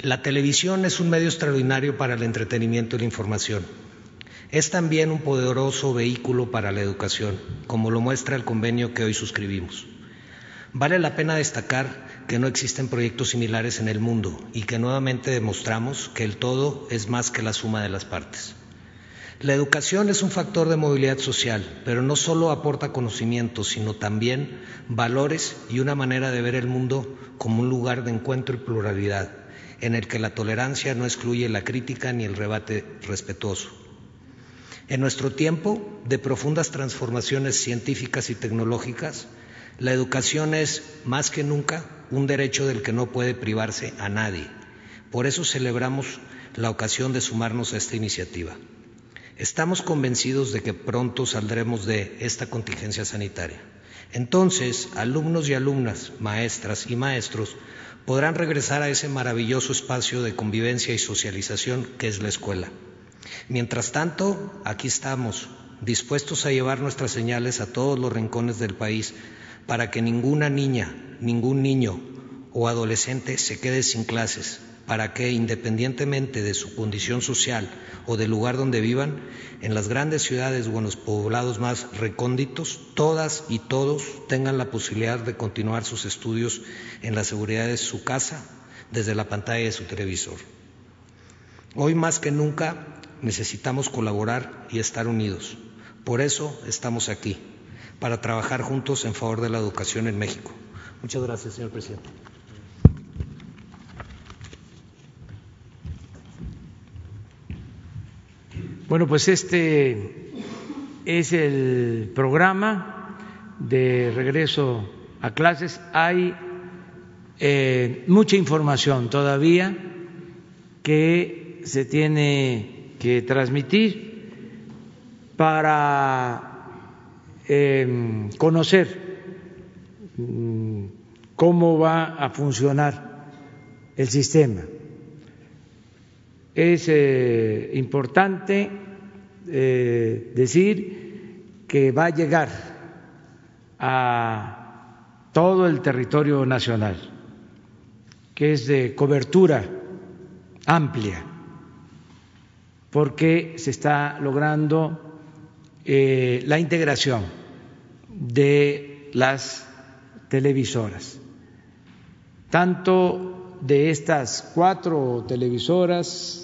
La televisión es un medio extraordinario para el entretenimiento y la información es también un poderoso vehículo para la educación, como lo muestra el convenio que hoy suscribimos. Vale la pena destacar que no existen proyectos similares en el mundo y que nuevamente demostramos que el todo es más que la suma de las partes. La educación es un factor de movilidad social, pero no solo aporta conocimientos, sino también valores y una manera de ver el mundo como un lugar de encuentro y pluralidad, en el que la tolerancia no excluye la crítica ni el rebate respetuoso. En nuestro tiempo de profundas transformaciones científicas y tecnológicas, la educación es, más que nunca, un derecho del que no puede privarse a nadie. Por eso celebramos la ocasión de sumarnos a esta iniciativa. Estamos convencidos de que pronto saldremos de esta contingencia sanitaria. Entonces, alumnos y alumnas, maestras y maestros podrán regresar a ese maravilloso espacio de convivencia y socialización que es la escuela. Mientras tanto, aquí estamos, dispuestos a llevar nuestras señales a todos los rincones del país para que ninguna niña, ningún niño o adolescente se quede sin clases, para que, independientemente de su condición social o del lugar donde vivan, en las grandes ciudades o en los poblados más recónditos, todas y todos tengan la posibilidad de continuar sus estudios en la seguridad de su casa desde la pantalla de su televisor. Hoy más que nunca necesitamos colaborar y estar unidos. Por eso estamos aquí, para trabajar juntos en favor de la educación en México. Muchas gracias, señor presidente. Bueno, pues este es el programa de regreso a clases. Hay eh, mucha información todavía que se tiene que transmitir para eh, conocer mm, cómo va a funcionar el sistema es eh, importante eh, decir que va a llegar a todo el territorio nacional, que es de cobertura amplia, porque se está logrando eh, la integración de las televisoras, tanto de estas cuatro televisoras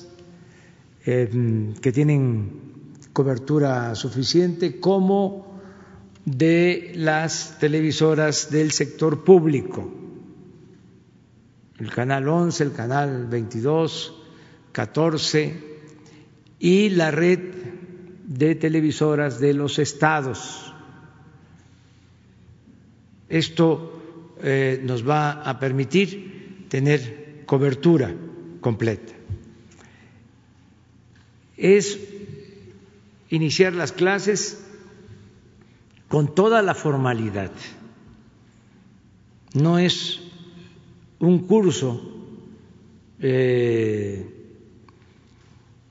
que tienen cobertura suficiente, como de las televisoras del sector público, el canal 11, el canal 22, 14 y la red de televisoras de los estados. Esto eh, nos va a permitir tener cobertura completa es iniciar las clases con toda la formalidad. No es un curso eh,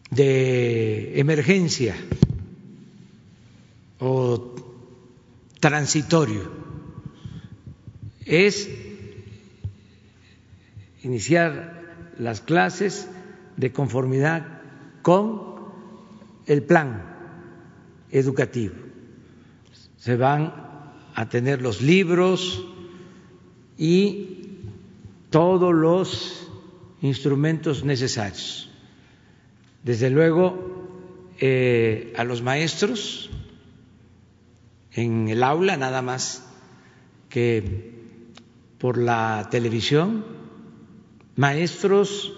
de emergencia o transitorio. Es iniciar las clases de conformidad con el plan educativo. Se van a tener los libros y todos los instrumentos necesarios. Desde luego, eh, a los maestros en el aula, nada más que por la televisión, maestros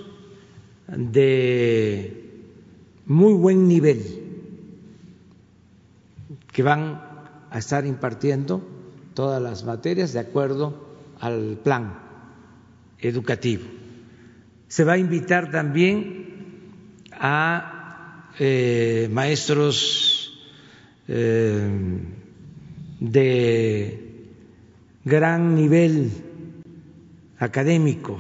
de muy buen nivel que van a estar impartiendo todas las materias de acuerdo al plan educativo. Se va a invitar también a eh, maestros eh, de gran nivel académico,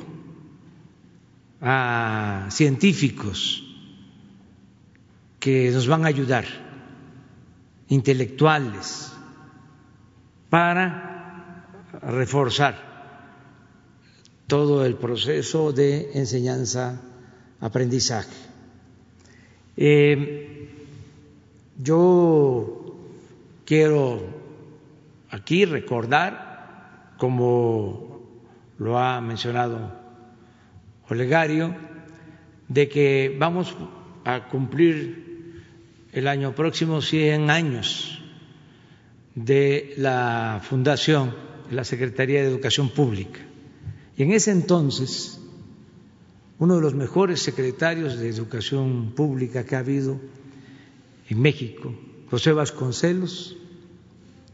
a científicos, que nos van a ayudar, intelectuales, para reforzar todo el proceso de enseñanza-aprendizaje. Eh, yo quiero aquí recordar, como lo ha mencionado Olegario, de que vamos a cumplir el año próximo 100 años de la fundación de la Secretaría de Educación Pública. Y en ese entonces, uno de los mejores secretarios de Educación Pública que ha habido en México, José Vasconcelos,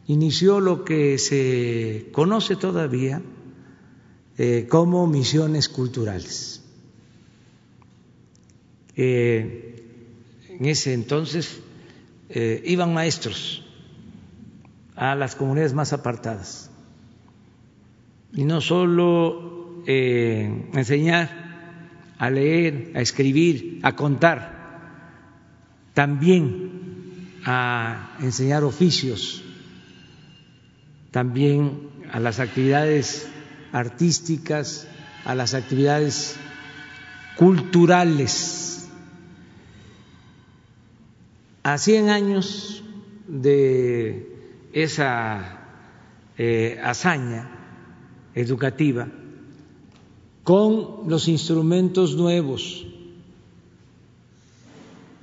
inició lo que se conoce todavía eh, como misiones culturales. Eh, en ese entonces eh, iban maestros a las comunidades más apartadas y no solo enseñar a leer, a escribir, a contar, también a enseñar oficios, también a las actividades artísticas, a las actividades culturales. A 100 años de esa eh, hazaña educativa, con los instrumentos nuevos,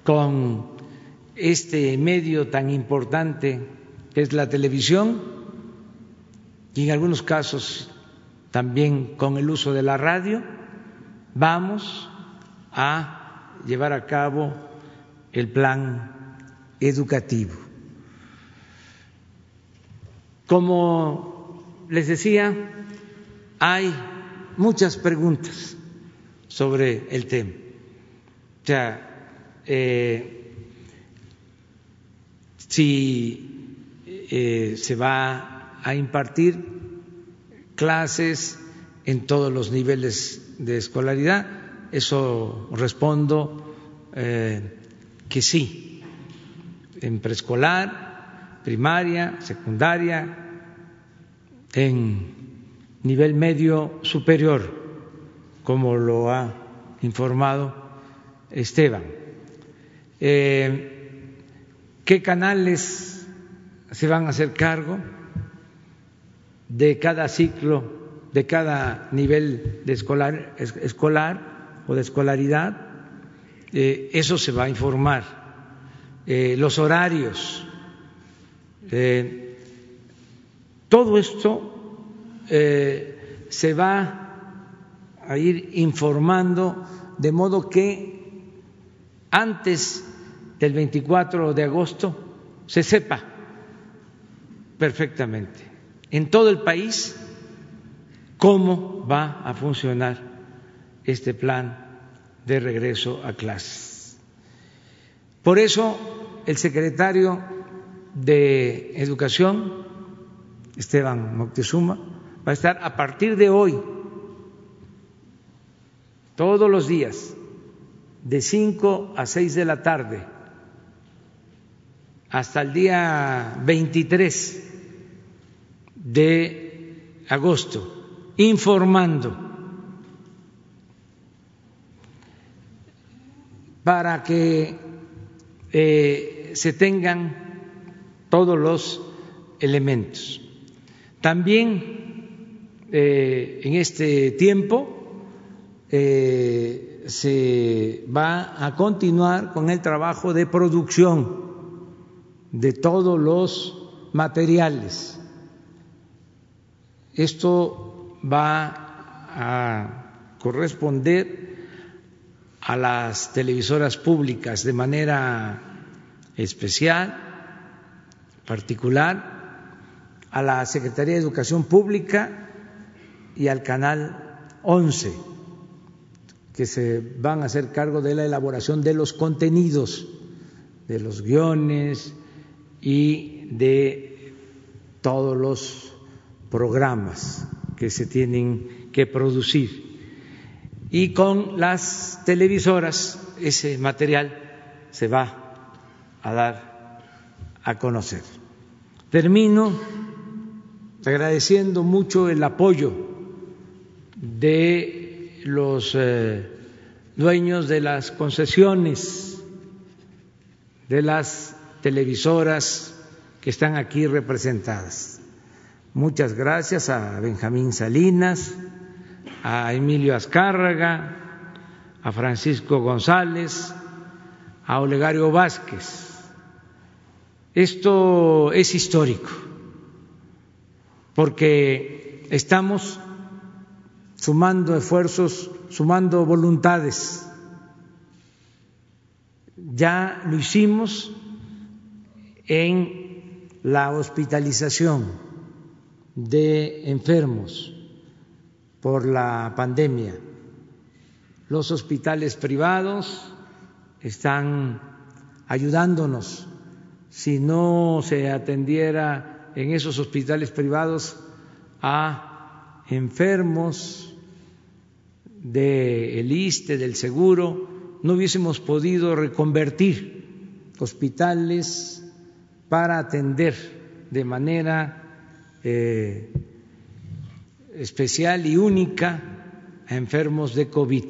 con este medio tan importante que es la televisión y en algunos casos también con el uso de la radio, vamos a llevar a cabo el plan educativo. Como les decía, hay muchas preguntas sobre el tema. O sea, eh, si eh, se va a impartir clases en todos los niveles de escolaridad. Eso respondo eh, que sí, en preescolar, primaria, secundaria, en nivel medio superior, como lo ha informado Esteban. Eh, ¿Qué canales se van a hacer cargo? de cada ciclo, de cada nivel de escolar, escolar o de escolaridad, eh, eso se va a informar. Eh, los horarios, eh, todo esto se va a ir informando de modo que antes del 24 de agosto se sepa perfectamente en todo el país cómo va a funcionar este plan de regreso a clases. Por eso el secretario de Educación, Esteban Moctezuma, va a estar a partir de hoy, todos los días, de 5 a 6 de la tarde, hasta el día 23 de agosto, informando para que eh, se tengan todos los elementos. También eh, en este tiempo eh, se va a continuar con el trabajo de producción de todos los materiales esto va a corresponder a las televisoras públicas de manera especial, particular, a la Secretaría de Educación Pública y al Canal 11, que se van a hacer cargo de la elaboración de los contenidos, de los guiones y de todos los programas que se tienen que producir. Y con las televisoras ese material se va a dar a conocer. Termino agradeciendo mucho el apoyo de los eh, dueños de las concesiones, de las televisoras que están aquí representadas Muchas gracias a Benjamín Salinas, a Emilio Azcárraga, a Francisco González, a Olegario Vázquez, Esto es histórico, porque estamos sumando esfuerzos, sumando voluntades. Ya lo hicimos en la hospitalización de enfermos por la pandemia. Los hospitales privados están ayudándonos. Si no se atendiera en esos hospitales privados a enfermos del ISTE, del seguro, no hubiésemos podido reconvertir hospitales para atender de manera eh, especial y única a enfermos de COVID.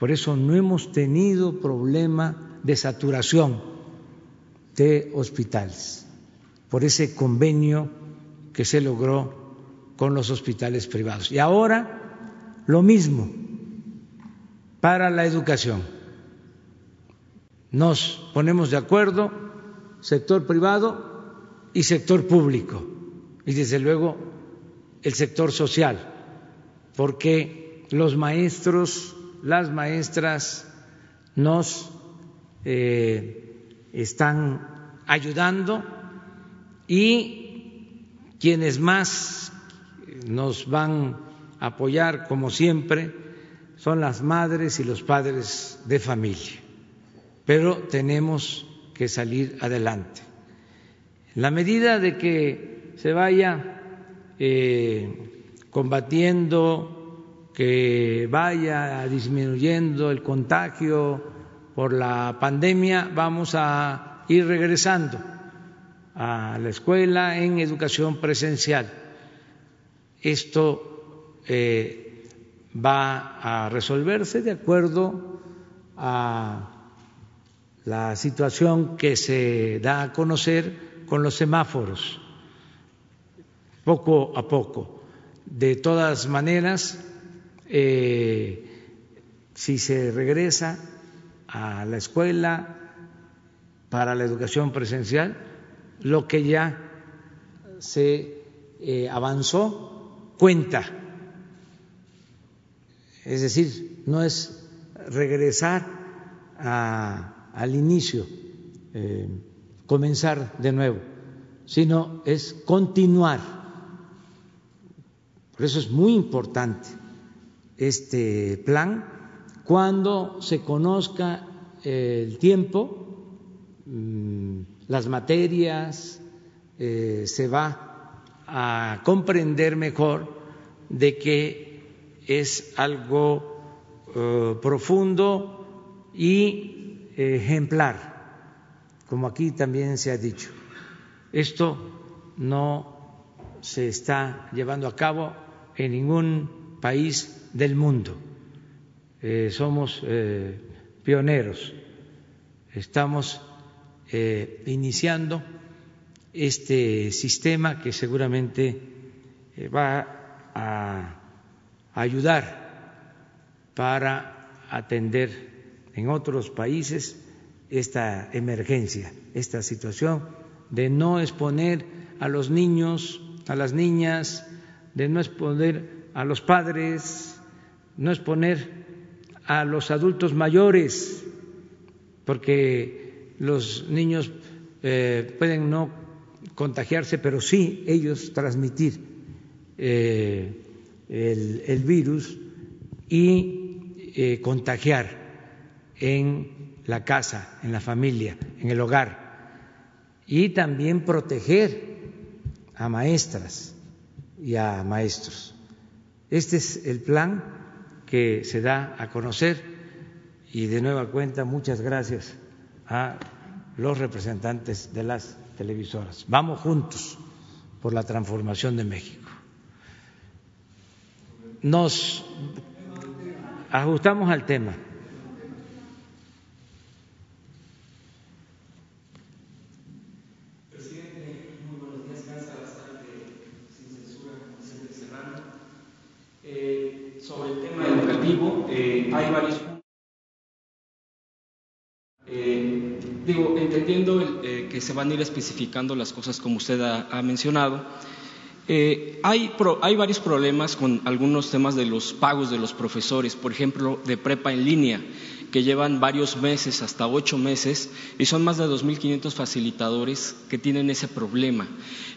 Por eso no hemos tenido problema de saturación de hospitales, por ese convenio que se logró con los hospitales privados. Y ahora lo mismo para la educación. Nos ponemos de acuerdo, sector privado y sector público, y desde luego el sector social, porque los maestros, las maestras nos eh, están ayudando y quienes más nos van a apoyar, como siempre, son las madres y los padres de familia. Pero tenemos que salir adelante. En la medida de que se vaya eh, combatiendo, que vaya disminuyendo el contagio por la pandemia, vamos a ir regresando a la escuela en educación presencial. Esto eh, va a resolverse de acuerdo a la situación que se da a conocer con los semáforos, poco a poco. De todas maneras, eh, si se regresa a la escuela para la educación presencial, lo que ya se eh, avanzó cuenta. Es decir, no es regresar al inicio, eh, comenzar de nuevo, sino es continuar. Por eso es muy importante este plan. Cuando se conozca el tiempo, mm, las materias, eh, se va a comprender mejor de que es algo eh, profundo y ejemplar, como aquí también se ha dicho. Esto no se está llevando a cabo en ningún país del mundo. Eh, somos eh, pioneros. Estamos eh, iniciando este sistema que seguramente va a ayudar para atender en otros países esta emergencia, esta situación de no exponer a los niños, a las niñas, de no exponer a los padres, no exponer a los adultos mayores, porque los niños eh, pueden no contagiarse, pero sí ellos transmitir eh, el, virus y eh, contagiar en la casa, en la familia, en el hogar, y también proteger a maestras y a maestros. Este es el plan que se da a conocer y de nueva cuenta muchas gracias a los representantes de las televisoras. Vamos juntos por la transformación de México. Nos ajustamos al tema. Varios Eh, digo, entendiendo eh, que se van a ir especificando las cosas como usted ha, mencionado, eh, hay, hay, varios problemas con algunos temas de los pagos de los profesores, por ejemplo, de prepa en línea, que llevan varios meses, hasta ocho meses, y son más de 2.500 facilitadores que tienen ese problema.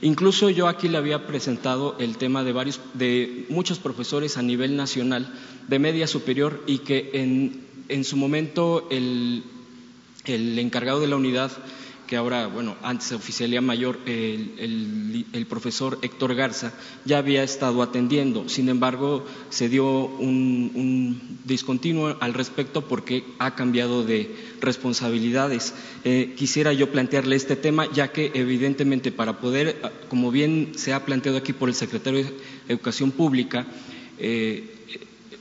Incluso yo aquí le había presentado el tema de, varios, de muchos profesores a nivel nacional de media superior y que en, en su momento el el encargado de la unidad, que ahora, bueno, antes oficialía mayor, el, profesor Héctor Garza, ya había estado atendiendo. Sin embargo, se dio un, discontinuo al respecto porque ha cambiado de responsabilidades. Eh, quisiera yo plantearle este tema, ya que evidentemente para poder, como bien se ha planteado aquí por el secretario de Educación Pública, eh,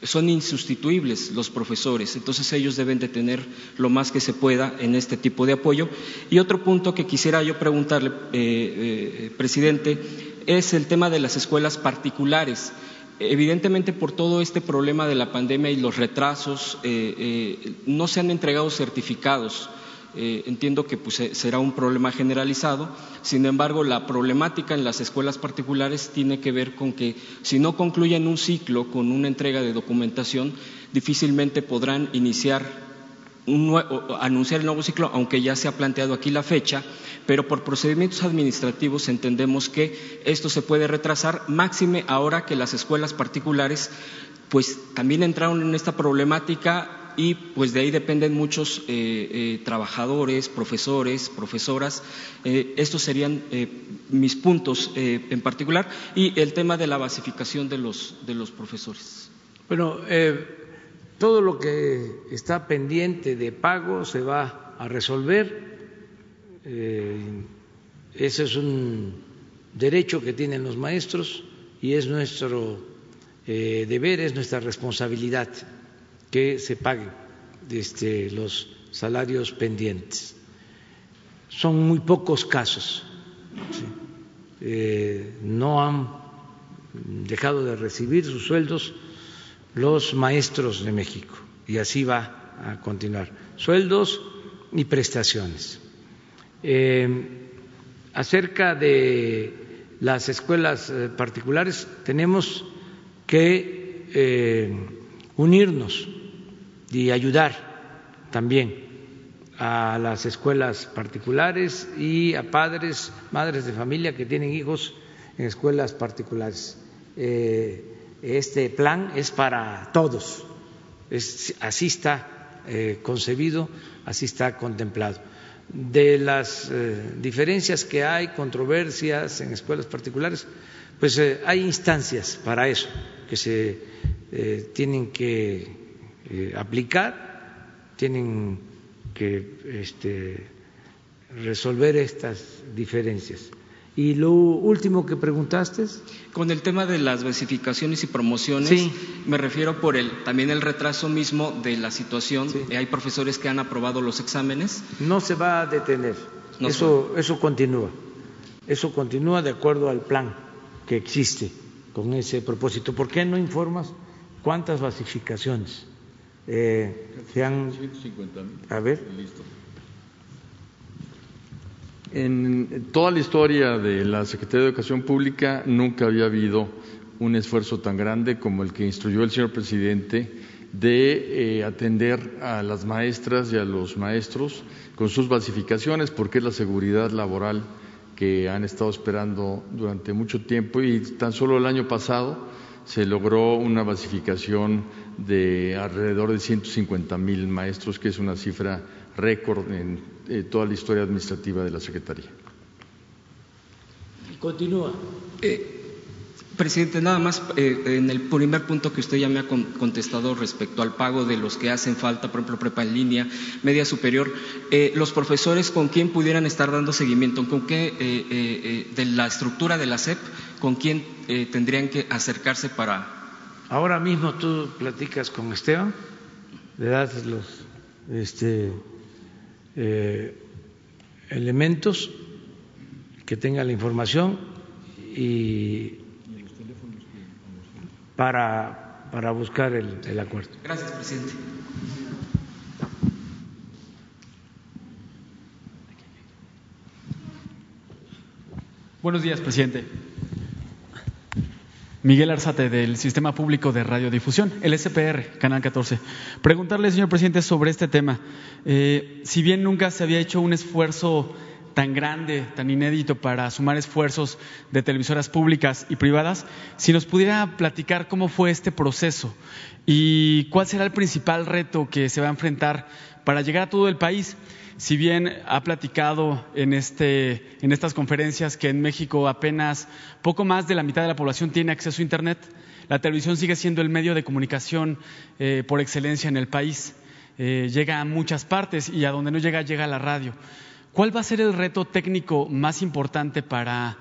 son insustituibles los profesores, entonces ellos deben de tener lo más que se pueda en este tipo de apoyo. Y otro punto que quisiera yo preguntarle, eh, eh, presidente, es el tema de las escuelas particulares. Evidentemente, por todo este problema de la pandemia y los retrasos, eh, no se han entregado certificados eh, entiendo que pues, será un problema generalizado. Sin embargo, la problemática en las escuelas particulares tiene que ver con que si no concluyen un ciclo con una entrega de documentación, difícilmente podrán iniciar un anunciar el nuevo ciclo, aunque ya se ha planteado aquí la fecha, pero por procedimientos administrativos entendemos que esto se puede retrasar, máxime ahora que las escuelas particulares pues también entraron en esta problemática y pues de ahí dependen muchos eh, eh, trabajadores, profesores, profesoras. Eh, estos serían mis puntos en particular y el tema de la basificación de los, de los profesores. Bueno, todo lo que está pendiente de pago se va a resolver. ese es un derecho que tienen los maestros y es nuestro deber, es nuestra responsabilidad que se paguen este, los salarios pendientes. Son muy pocos casos. Eh, no han dejado de recibir sus sueldos los maestros de México y así va a continuar. Sueldos y prestaciones. Eh, acerca de las escuelas eh, particulares, tenemos que unirnos y ayudar también a las escuelas particulares y a padres, madres de familia que tienen hijos en escuelas particulares. Eh, este plan es para todos, así está eh, concebido, así está contemplado. De las eh, diferencias que hay, controversias en escuelas particulares, pues hay instancias para eso que se tienen que eh, aplicar, tienen que este, resolver estas diferencias. Y lo último que preguntaste. Con el tema de las versificaciones y promociones, me refiero por el, también el retraso mismo de la situación. Hay profesores que han aprobado los exámenes. No se va a detener. eso, eso continúa. Eso continúa de acuerdo al plan que existe con ese propósito. ¿Por qué no informas cuántas basificaciones? Eh, se han... A ver. Listo. En toda la historia de la Secretaría de Educación Pública nunca había habido un esfuerzo tan grande como el que instruyó el señor presidente de eh, atender a las maestras y a los maestros con sus basificaciones, porque es la seguridad laboral que han estado esperando durante mucho tiempo y tan solo el año pasado se logró una basificación de alrededor de 150 mil maestros, que es una cifra récord en eh, toda la historia administrativa de la Secretaría. Continúa. Eh, presidente, nada más eh, en el primer punto que usted ya me ha contestado respecto al pago de los que hacen falta, por ejemplo, prepa en línea, media superior, los profesores con quién pudieran estar dando seguimiento, con qué de la estructura de la SEP, con quién tendrían que acercarse para Ahora mismo tú platicas con Esteban, le das los este, eh, elementos que tenga la información y para, para buscar el, el acuerdo. Gracias, presidente. Buenos días, presidente. Miguel Arzate, del Sistema Público de Radiodifusión, el SPR, Canal 14. Preguntarle, señor presidente, sobre este tema. Eh, si bien nunca se había hecho un esfuerzo tan grande, tan inédito para sumar esfuerzos de televisoras públicas y privadas, si nos pudiera platicar cómo fue este proceso y cuál será el principal reto que se va a enfrentar para llegar a todo el país si bien ha platicado en, este, en estas conferencias que en México apenas poco más de la mitad de la población tiene acceso a Internet, la televisión sigue siendo el medio de comunicación eh, por excelencia en el país. Eh, llega a muchas partes y a donde no llega, llega la radio. ¿Cuál va a ser el reto técnico más importante para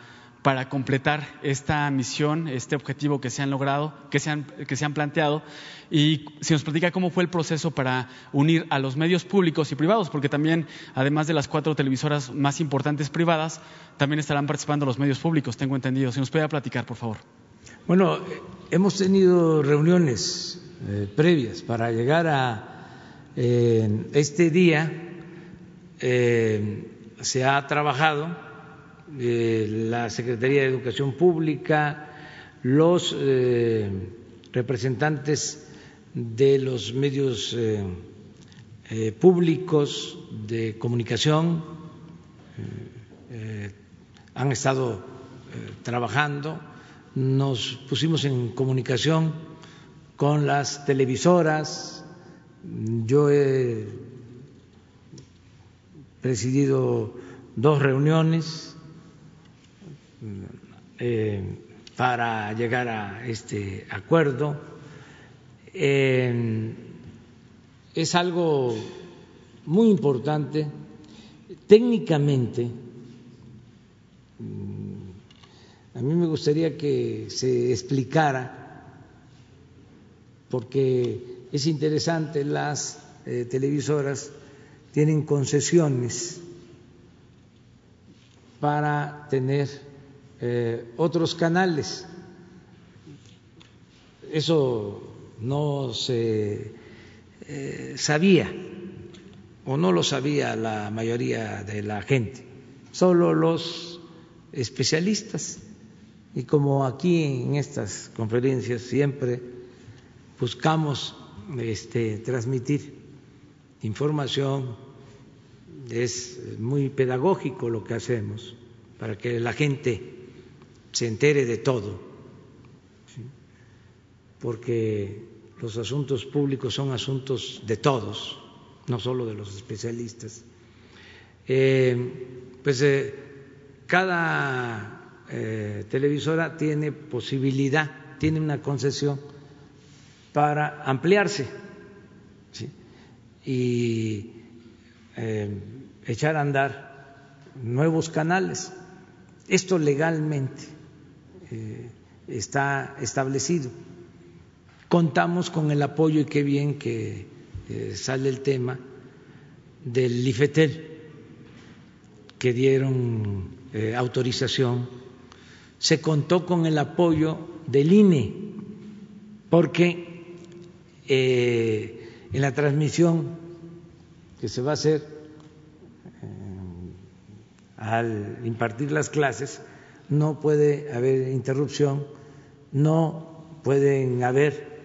para completar esta misión, este objetivo que se han logrado, que se han, que se han planteado, y si nos platica cómo fue el proceso para unir a los medios públicos y privados, porque también, además de las cuatro televisoras más importantes privadas, también estarán participando los medios públicos, tengo entendido. Si nos puede platicar, por favor. Bueno, hemos tenido reuniones eh, previas para llegar a eh, este día. Eh, se ha trabajado la Secretaría de Educación Pública, los eh, representantes de los medios eh, eh, públicos de comunicación han estado trabajando, nos pusimos en comunicación con las televisoras, yo he presidido dos reuniones eh, para llegar a este acuerdo. Eh, es algo muy importante. Técnicamente, mm, a mí me gustaría que se explicara, porque es interesante, las eh, televisoras tienen concesiones para tener eh, otros canales. Eso no se eh, sabía o no lo sabía la mayoría de la gente, solo los especialistas. Y como aquí en estas conferencias siempre buscamos este, transmitir información, es muy pedagógico lo que hacemos para que la gente se entere de todo, porque los asuntos públicos son asuntos de todos, no solo de los especialistas. Eh, pues eh, cada eh, televisora tiene posibilidad, tiene una concesión para ampliarse y echar a andar nuevos canales. Esto legalmente eh, está establecido. Contamos con el apoyo, y qué bien que eh, sale el tema, del IFETEL, que dieron eh, autorización. Se contó con el apoyo del INE, porque en la transmisión que se va a hacer al impartir las clases, no puede haber interrupción, no pueden haber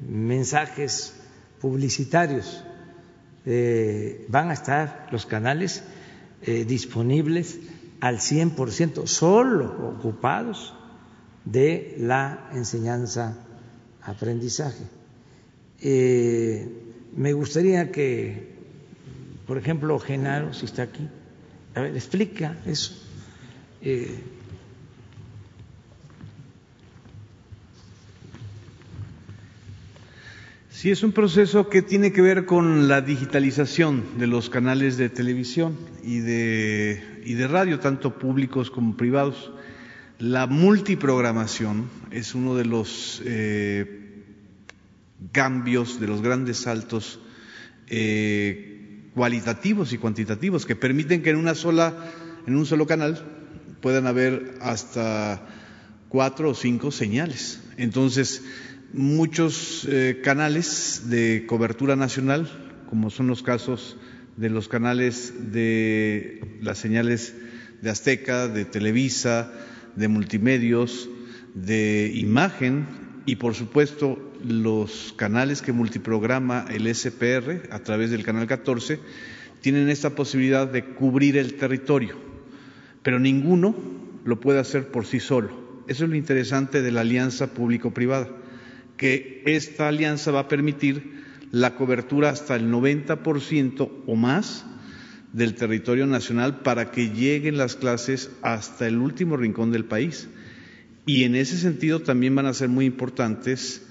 mensajes publicitarios. Eh, van a estar los canales eh, disponibles al 100%, solo ocupados de la enseñanza-aprendizaje. Eh, me gustaría que, por ejemplo, Genaro, si está aquí, a ver, explica eso. Sí, es un proceso que tiene que ver con la digitalización de los canales de televisión y de, y de radio, tanto públicos como privados. La multiprogramación es uno de los eh, cambios, de los grandes saltos eh, cualitativos y cuantitativos que permiten que en una sola, en un solo canal puedan haber hasta cuatro o cinco señales. Entonces, muchos eh, canales de cobertura nacional, como son los casos de los canales de las señales de Azteca, de Televisa, de Multimedios, de Imagen y por supuesto los canales que multiprograma el SPR a través del canal 14 tienen esta posibilidad de cubrir el territorio, pero ninguno lo puede hacer por sí solo. Eso es lo interesante de la alianza público-privada, que esta alianza va a permitir la cobertura hasta el 90% o más del territorio nacional para que lleguen las clases hasta el último rincón del país. Y en ese sentido también van a ser muy importantes,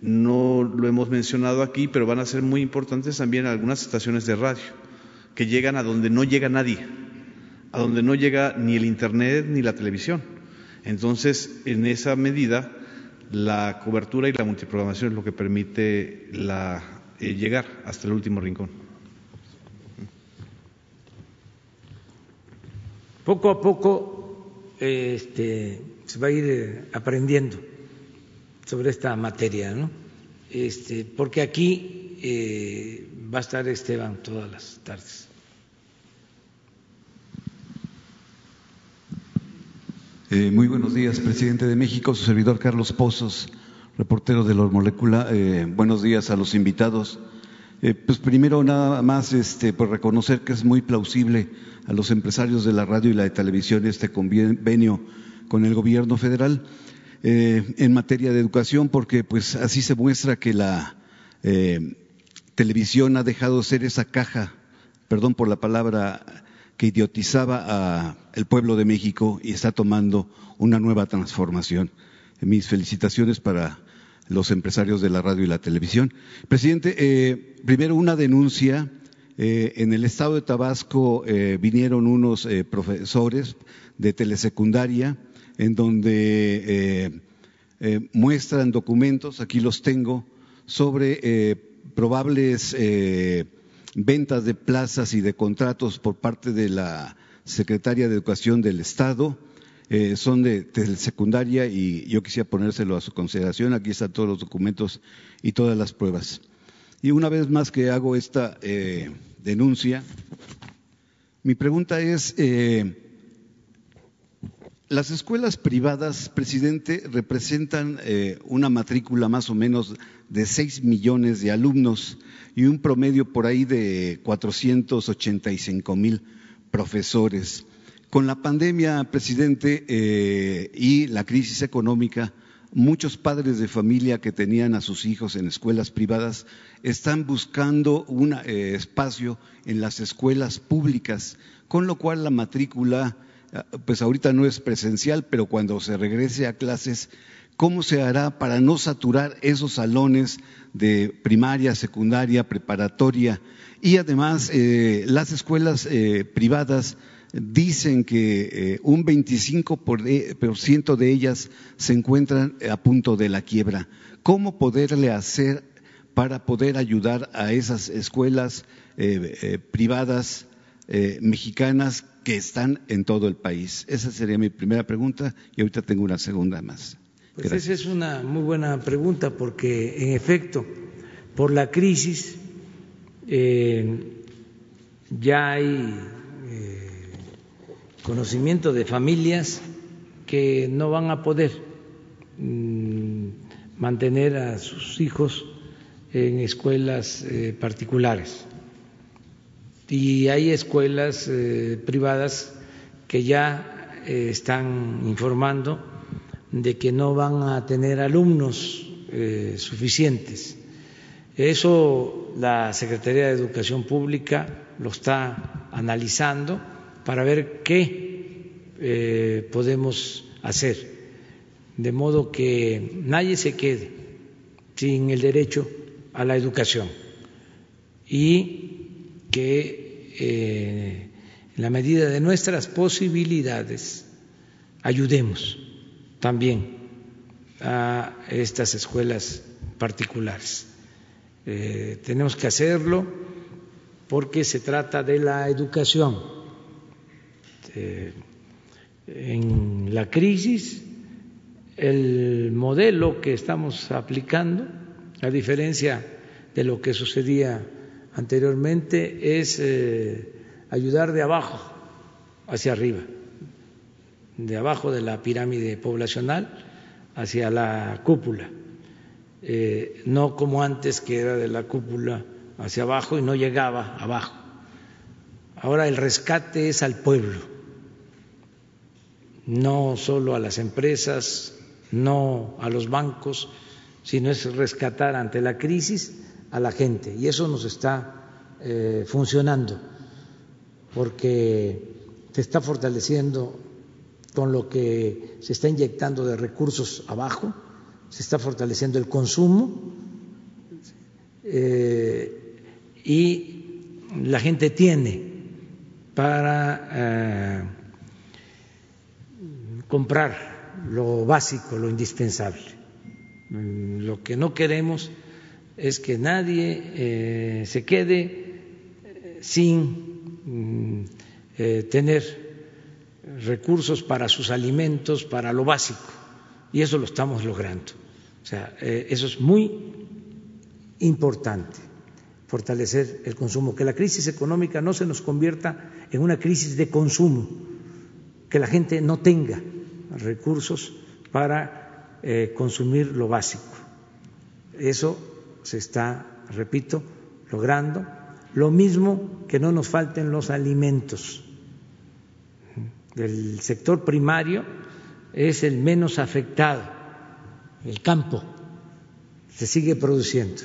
no lo hemos mencionado aquí, pero van a ser muy importantes también algunas estaciones de radio que llegan a donde no llega nadie, a donde no llega ni el Internet ni la televisión. Entonces, en esa medida, la cobertura y la multiprogramación es lo que permite eh, llegar hasta el último rincón. Poco a poco este, se va a ir eh, aprendiendo sobre esta materia, ¿no? Este, porque aquí eh, va a estar Esteban todas las tardes. Eh, muy buenos días, presidente de México, su servidor Carlos Pozos, reportero de los Molécula. Eh, buenos días a los invitados. Eh, pues primero nada más este, por reconocer que es muy plausible a los empresarios de la radio y la de televisión este convenio con el gobierno federal en materia de educación, porque pues así se muestra que la televisión ha dejado de ser esa caja, perdón por la palabra, que idiotizaba al pueblo de México y está tomando una nueva transformación. Mis felicitaciones para los empresarios de la radio y la televisión. Presidente, eh, primero una denuncia. Eh, en el estado de Tabasco eh, vinieron unos profesores de telesecundaria en donde muestran documentos, aquí los tengo, sobre probables ventas de plazas y de contratos por parte de la Secretaria de Educación del Estado. Eh, son de, secundaria y yo quisiera ponérselo a su consideración. Aquí están todos los documentos y todas las pruebas. Y una vez más que hago esta eh, denuncia, mi pregunta es, eh, las escuelas privadas, presidente, representan una matrícula más o menos de seis millones de alumnos y un promedio por ahí de 485 mil profesores. Con la pandemia, presidente, eh, y la crisis económica, muchos padres de familia que tenían a sus hijos en escuelas privadas están buscando un eh, espacio en las escuelas públicas, con lo cual la matrícula, eh, pues ahorita no es presencial, pero cuando se regrese a clases, ¿cómo se hará para no saturar esos salones de primaria, secundaria, preparatoria? Y además, eh, las escuelas eh, privadas dicen que eh, un 25% de ellas se encuentran a punto de la quiebra. ¿Cómo poderle hacer para poder ayudar a esas escuelas privadas mexicanas que están en todo el país? Esa sería mi primera pregunta y ahorita tengo una segunda más. Pues esa es una muy buena pregunta porque, en efecto, por la crisis eh, ya hay eh, conocimiento de familias que no van a poder mm, mantener a sus hijos en escuelas eh, particulares. Y hay escuelas privadas que ya están informando de que no van a tener alumnos suficientes. Eso la Secretaría de Educación Pública lo está analizando para ver qué eh, podemos hacer, de modo que nadie se quede sin el derecho a la educación y que eh, en la medida de nuestras posibilidades ayudemos también a estas escuelas particulares. Eh, tenemos que hacerlo porque se trata de la educación. Eh, en la crisis, el modelo que estamos aplicando, a diferencia de lo que sucedía anteriormente, es eh, ayudar de abajo hacia arriba. De abajo de la pirámide poblacional hacia la cúpula, eh, no como antes que era de la cúpula hacia abajo y no llegaba abajo. Ahora el rescate es al pueblo, no solo a las empresas, no a los bancos, sino es rescatar ante la crisis a la gente. Y eso nos está eh, funcionando, porque se está fortaleciendo con lo que se está inyectando de recursos abajo, se está fortaleciendo el consumo eh, y la gente tiene para eh, comprar lo básico, lo indispensable. Mm, lo que no queremos es que nadie eh, se quede sin mm, tener recursos para sus alimentos, para lo básico, y eso lo estamos logrando. O sea, eh, eso es muy importante, fortalecer el consumo, que la crisis económica no se nos convierta en una crisis de consumo, que la gente no tenga recursos para eh, consumir lo básico. Eso se está, repito, logrando. Lo mismo que no nos falten los alimentos del sector primario es el menos afectado, el campo se sigue produciendo.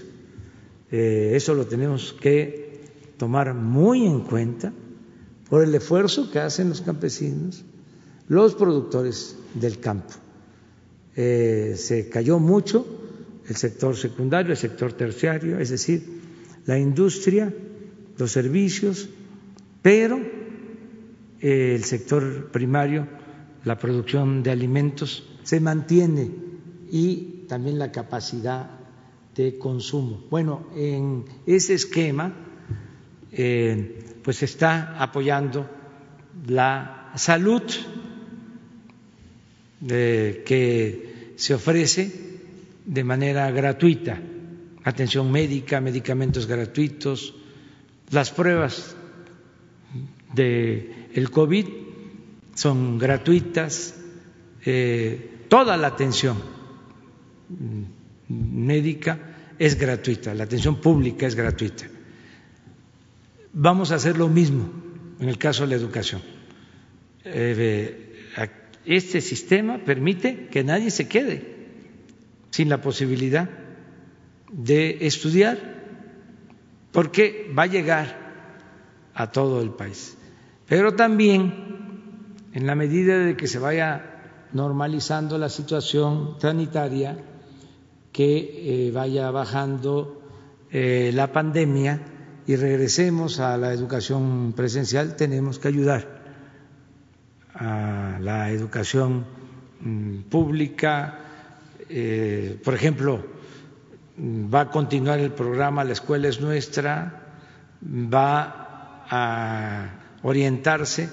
Eh, eso lo tenemos que tomar muy en cuenta por el esfuerzo que hacen los campesinos, los productores del campo. Eh, se cayó mucho el sector secundario, el sector terciario, es decir, la industria, los servicios, pero el sector primario, la producción de alimentos, se mantiene y también la capacidad de consumo. Bueno, en ese esquema, eh, pues está apoyando la salud eh, que se ofrece de manera gratuita, atención médica, medicamentos gratuitos, las pruebas de el COVID son gratuitas, eh, toda la atención médica es gratuita, la atención pública es gratuita. Vamos a hacer lo mismo en el caso de la educación. Eh, este sistema permite que nadie se quede sin la posibilidad de estudiar, porque va a llegar a todo el país. Pero también, en la medida de que se vaya normalizando la situación sanitaria, que eh, vaya bajando eh, la pandemia y regresemos a la educación presencial, tenemos que ayudar a la educación mm, pública. Eh, por ejemplo, va a continuar el programa La escuela es nuestra, va a orientarse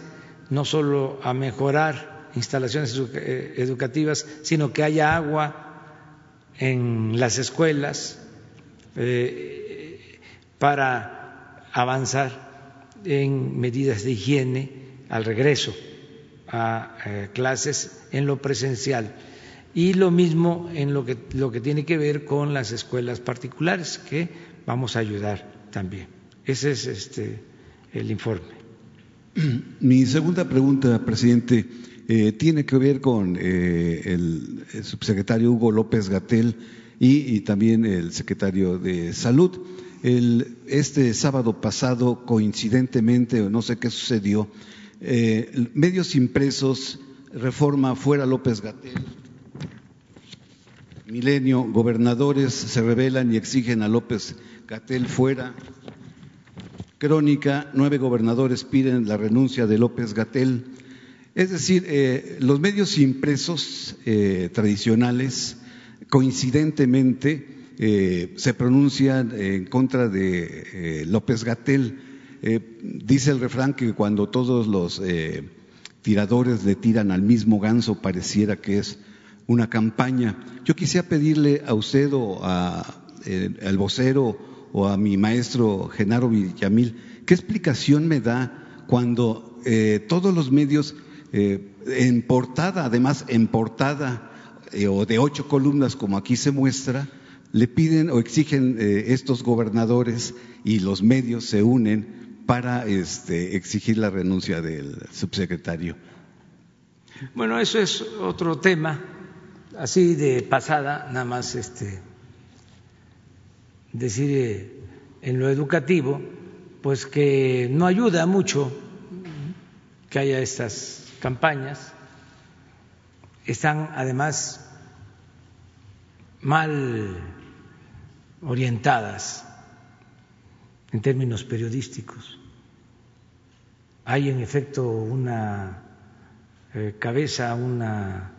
no solo a mejorar instalaciones eh, educativas, sino que haya agua en las escuelas eh, para avanzar en medidas de higiene al regreso a eh, clases en lo presencial y lo mismo en lo que, lo que tiene que ver con las escuelas particulares que vamos a ayudar también. Ese es este, el informe. Mi segunda pregunta, presidente, eh, tiene que ver con eh, el, subsecretario Hugo López Gatel y, también el secretario de Salud. este sábado pasado, coincidentemente, no sé qué sucedió, eh, medios impresos, Reforma fuera López Gatel, Milenio, gobernadores se rebelan y exigen a López Gatel fuera Crónica, nueve gobernadores piden la renuncia de López Gatel. Es decir, eh, los medios impresos eh, tradicionales coincidentemente eh, se pronuncian en contra de López Gatel. dice el refrán que cuando todos los tiradores le tiran al mismo ganso pareciera que es una campaña. Yo quisiera pedirle a usted o al vocero o a mi maestro Genaro Villamil, ¿qué explicación me da cuando eh, todos los medios eh, en portada, además en portada eh, o de ocho columnas como aquí se muestra, le piden o exigen eh, estos gobernadores y los medios se unen para este, exigir la renuncia del subsecretario. Bueno, eso es otro tema, así de pasada, nada más este, decir en lo educativo, pues que no ayuda mucho que haya estas campañas, están además mal orientadas en términos periodísticos. Hay en efecto una eh, cabeza, una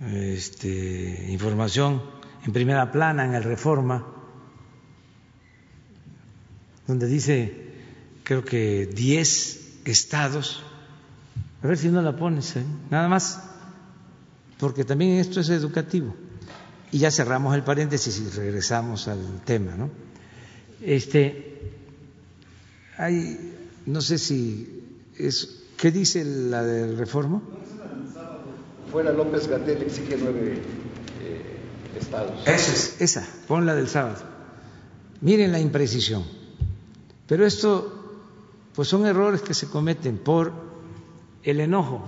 este, información en primera plana en el Reforma, donde dice, creo que 10 estados, a ver si no la pones, ¿eh? nada más, porque también esto es educativo. Y ya cerramos el paréntesis y regresamos al tema, ¿no? Este, hay, no sé si es, ¿qué dice la del reforma? Fuera López Gatel exige nueve eh, estados. Esa es, esa, pon la del sábado. Miren la imprecisión. Pero esto, pues son errores que se cometen por el enojo.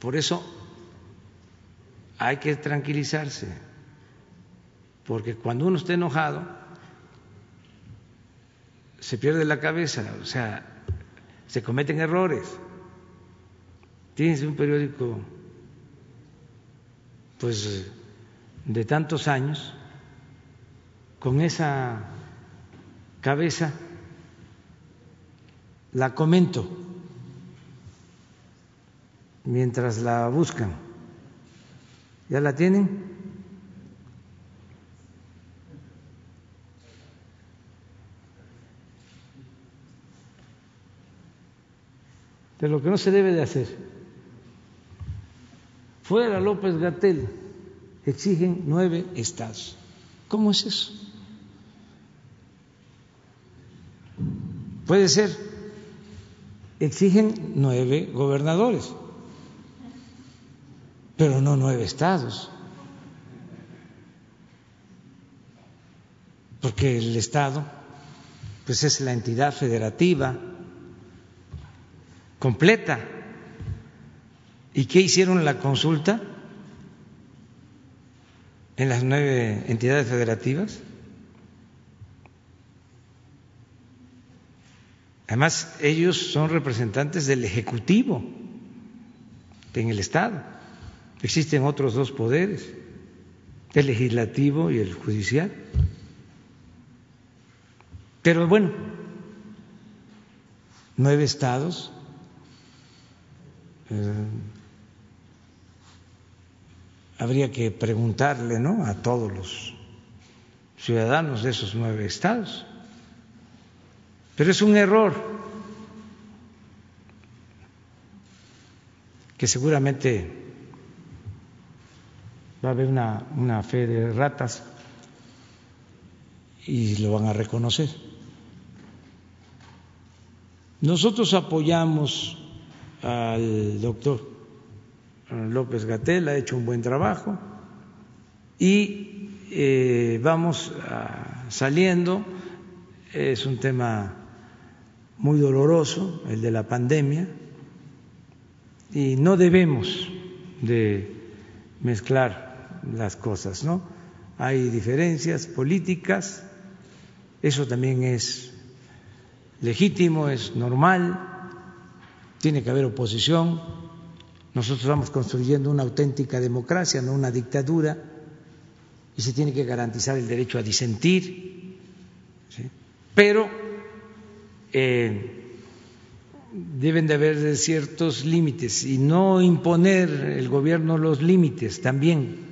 Por eso hay que tranquilizarse, porque cuando uno está enojado, se pierde la cabeza, o sea, se cometen errores. Tienes un periódico, pues, de tantos años, con esa cabeza, la comento mientras la buscan. ¿Ya la tienen? De lo que no se debe de hacer. Fuera López Gatel, exigen nueve estados. ¿Cómo es eso? Puede ser, exigen nueve gobernadores pero no nueve estados. Porque el Estado pues es la entidad federativa completa. ¿Y qué hicieron la consulta en las nueve entidades federativas? Además, ellos son representantes del Ejecutivo en el Estado. Existen otros dos poderes, el legislativo y el judicial. Pero bueno, nueve estados, eh, habría que preguntarle ¿no? a todos los ciudadanos de esos nueve estados. Pero es un error que seguramente va a haber una, fe de ratas y lo van a reconocer. Nosotros apoyamos al doctor López Gatel, ha hecho un buen trabajo y eh, vamos saliendo. Es un tema muy doloroso, el de la pandemia, y no debemos de mezclar las cosas, ¿no? Hay diferencias políticas, eso también es legítimo, es normal, tiene que haber oposición. Nosotros vamos construyendo una auténtica democracia, no una dictadura, y se tiene que garantizar el derecho a disentir, pero eh, deben de haber ciertos límites y no imponer el gobierno los límites también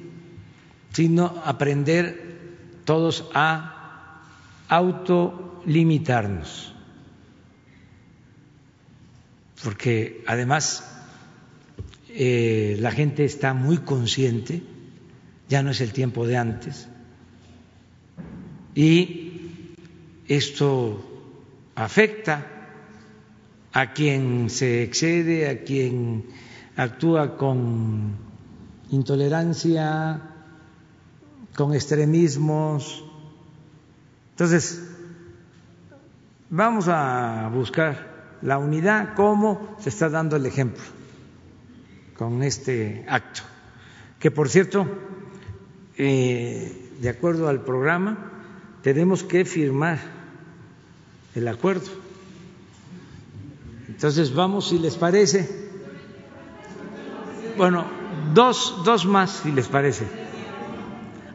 sino aprender todos a autolimitarnos. Porque además eh, la gente está muy consciente, ya no es el tiempo de antes, y esto afecta a quien se excede, a quien actúa con intolerancia, con extremismos. Entonces, vamos a buscar la unidad como se está dando el ejemplo con este acto, que por cierto, eh, de acuerdo al programa, tenemos que firmar el acuerdo. Entonces vamos, si les parece. Bueno, dos, dos más, si les parece.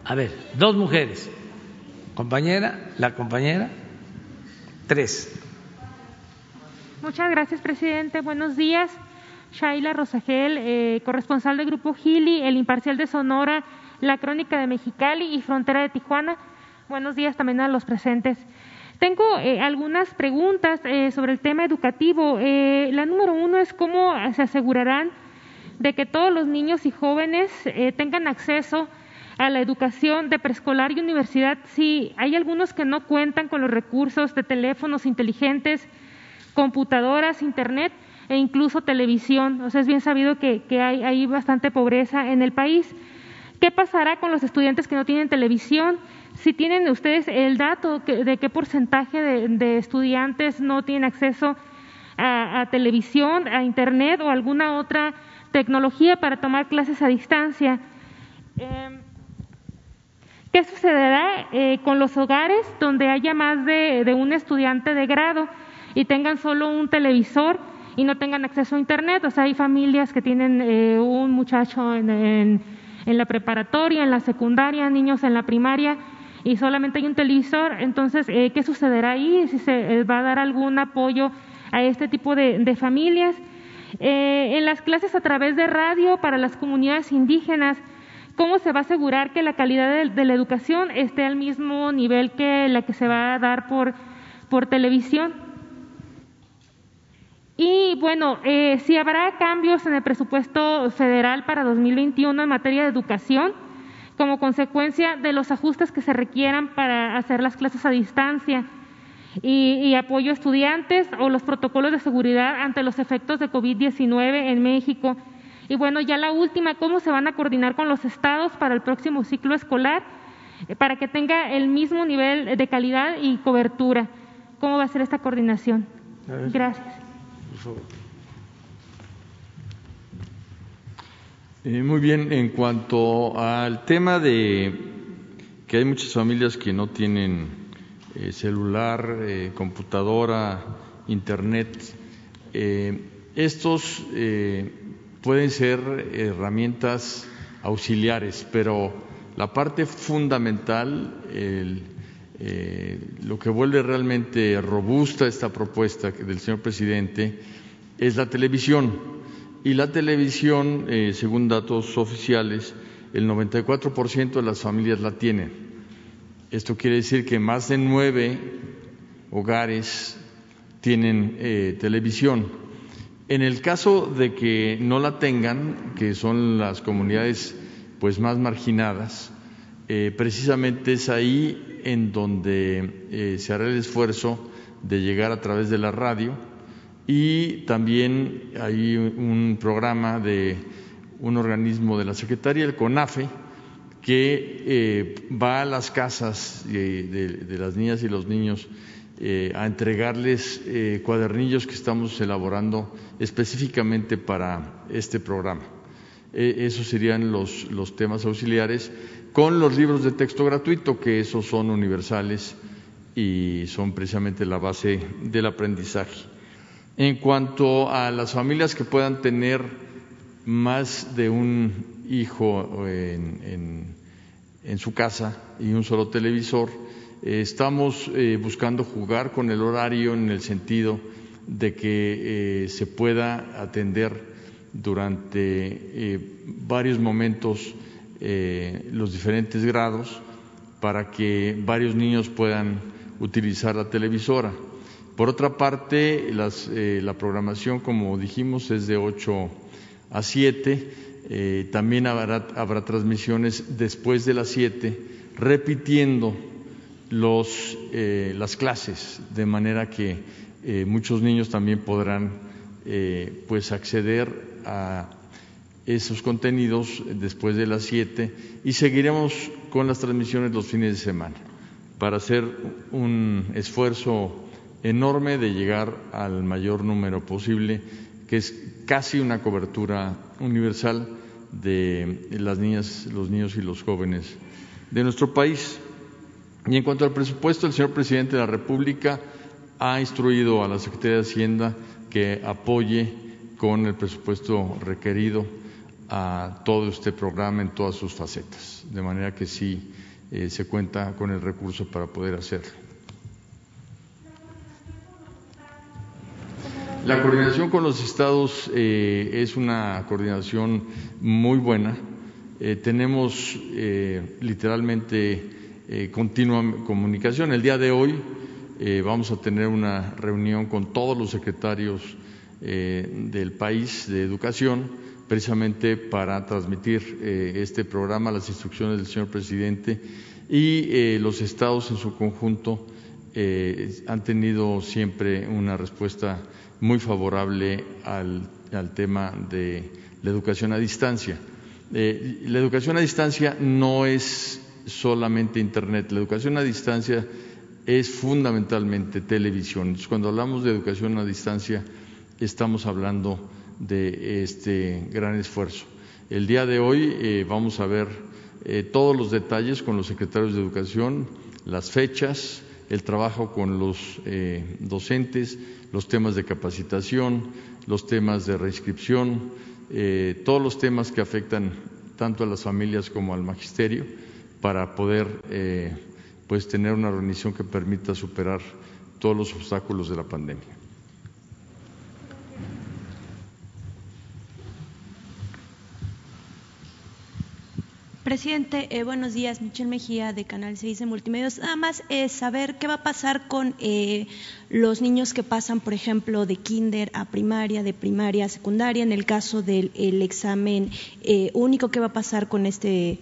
A ver, dos mujeres. Compañera, la compañera, tres. Muchas gracias, presidente. Buenos días. Shaila Rosagel, eh, corresponsal del Grupo Gili, El Imparcial de Sonora, La Crónica de Mexicali y Frontera de Tijuana. Buenos días también a los presentes. Tengo eh, algunas preguntas eh, sobre el tema educativo. Eh, la número uno es cómo se asegurarán de que todos los niños y jóvenes tengan acceso a la educación de preescolar y universidad si hay algunos que no cuentan con los recursos de teléfonos inteligentes, computadoras, internet e incluso televisión. O sea, es bien sabido que, hay bastante pobreza en el país. ¿Qué pasará con los estudiantes que no tienen televisión? Si tienen ustedes el dato de qué porcentaje de, estudiantes no tienen acceso a, televisión, a Internet o alguna otra tecnología para tomar clases a distancia. Em, ¿Qué sucederá eh, con los hogares donde haya más de, un estudiante de grado y tengan solo un televisor y no tengan acceso a Internet? O sea, hay familias que tienen eh, un muchacho en, en la preparatoria, en la secundaria, niños en la primaria y solamente hay un televisor, entonces, eh, ¿qué sucederá ahí? Si se eh, va a dar algún apoyo a este tipo de, familias. Eh, en las clases a través de radio para las comunidades indígenas, ¿cómo se va a asegurar que la calidad de, la educación esté al mismo nivel que la que se va a dar por, por televisión? Y bueno, si habrá cambios en el presupuesto federal para 2021 en materia de educación, como consecuencia de los ajustes que se requieran para hacer las clases a distancia y, apoyo a estudiantes o los protocolos de seguridad ante los efectos de COVID-19 en México. Y bueno, ya la última, ¿cómo se van a coordinar con los estados para el próximo ciclo escolar para que tenga el mismo nivel de calidad y cobertura? ¿Cómo va a ser esta coordinación? Gracias. Eh, muy bien, en cuanto al tema de que hay muchas familias que no tienen eh, celular, eh, computadora, internet, estos pueden ser herramientas auxiliares, pero la parte fundamental, lo que vuelve realmente robusta esta propuesta del señor presidente, es la televisión y la televisión, eh, según datos oficiales, el 94% de las familias la tienen. Esto quiere decir que más de nueve hogares tienen eh, televisión. En el caso de que no la tengan, que son las comunidades pues más marginadas, eh, precisamente es ahí en donde se hará el esfuerzo de llegar a través de la radio y también hay un programa de un organismo de la Secretaría, el CONAFE, que eh, va a las casas de, las niñas y los niños eh, a entregarles eh, cuadernillos que estamos elaborando específicamente para este programa. esos serían los, los temas auxiliares con los libros de texto gratuito, que esos son universales y son precisamente la base del aprendizaje. En cuanto a las familias que puedan tener más de un hijo en, su casa y un solo televisor, eh, estamos eh, buscando jugar con el horario en el sentido de que eh, se pueda atender durante varios momentos los diferentes grados para que varios niños puedan utilizar la televisora. Por otra parte, eh, la programación, como dijimos, es de 8 a 7. Eh, también habrá, transmisiones después de las 7, repitiendo eh, las clases, de manera que muchos niños también podrán pues acceder a esos contenidos después de las 7 y seguiremos con las transmisiones los fines de semana para hacer un esfuerzo enorme de llegar al mayor número posible, que es casi una cobertura universal de las niñas, los niños y los jóvenes de nuestro país. Y en cuanto al presupuesto, el señor presidente de la República ha instruido a la Secretaría de Hacienda que apoye con el presupuesto requerido a todo este programa en todas sus facetas, de manera que sí eh, se cuenta con el recurso para poder hacerlo. La coordinación con los estados eh, es una coordinación muy buena. Eh, tenemos literalmente continua comunicación. El día de hoy vamos a tener una reunión con todos los secretarios del país de educación precisamente para transmitir eh, este programa, las instrucciones del señor presidente y eh, los estados en su conjunto eh, han tenido siempre una respuesta muy favorable al, tema de la educación a distancia. la educación a distancia no es solamente Internet, la educación a distancia es fundamentalmente televisión. cuando hablamos de educación a distancia, estamos hablando de este gran esfuerzo. El día de hoy eh, vamos a ver eh, todos los detalles con los secretarios de Educación, las fechas, el trabajo con los eh, docentes, los temas de capacitación, los temas de reinscripción, todos los temas que afectan tanto a las familias como al magisterio para poder pues tener una reunión que permita superar todos los obstáculos de la pandemia. Presidente, eh, buenos días. Michelle Mejía de Canal 6 de Multimedios. Nada más eh, saber qué va a pasar con eh, los niños que pasan, por ejemplo, de kinder a primaria, de primaria a secundaria. En el caso del examen único, ¿qué va a pasar con este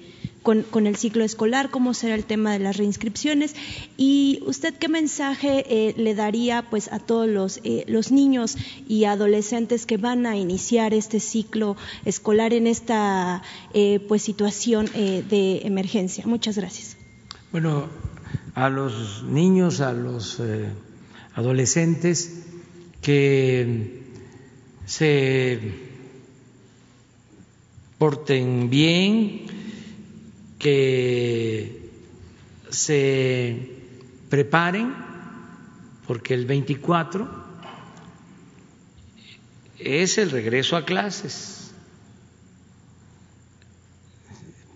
con, el ciclo escolar, cómo será el tema de las reinscripciones y usted qué mensaje eh, le daría pues a todos los, eh, los niños y adolescentes que van a iniciar este ciclo escolar en esta eh, pues situación de emergencia. Muchas gracias. Bueno, a los niños, a los adolescentes que se porten bien, que se preparen porque el 24 es el regreso a clases.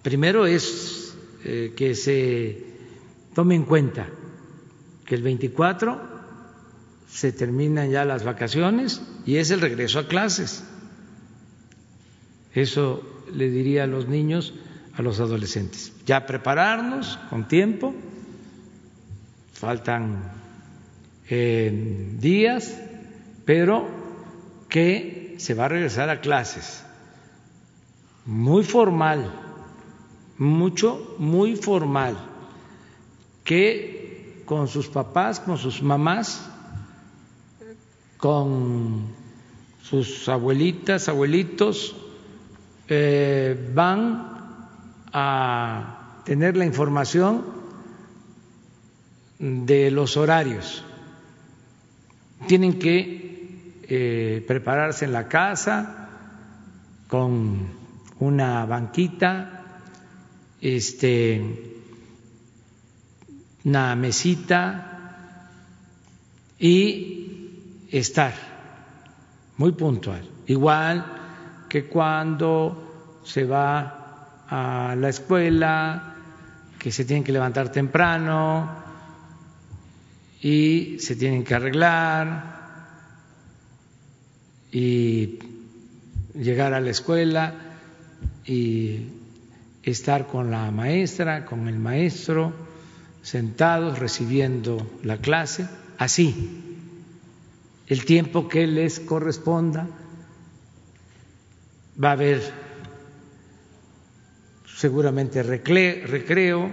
Primero es eh, que se tome en cuenta que el 24 se terminan ya las vacaciones y es el regreso a clases. Eso le diría a los niños a los adolescentes. Ya prepararnos con tiempo, faltan eh, días, pero que se va a regresar a clases. Muy formal, mucho, muy formal, que con sus papás, con sus mamás, con sus abuelitas, abuelitos, eh, van a tener la información de los horarios. Tienen que eh, prepararse en la casa con una banquita, este, una mesita y estar muy puntual. Igual que cuando se va a la escuela, que se tienen que levantar temprano y se tienen que arreglar y llegar a la escuela y estar con la maestra, con el maestro, sentados recibiendo la clase, así, el tiempo que les corresponda, va a haber seguramente recreo,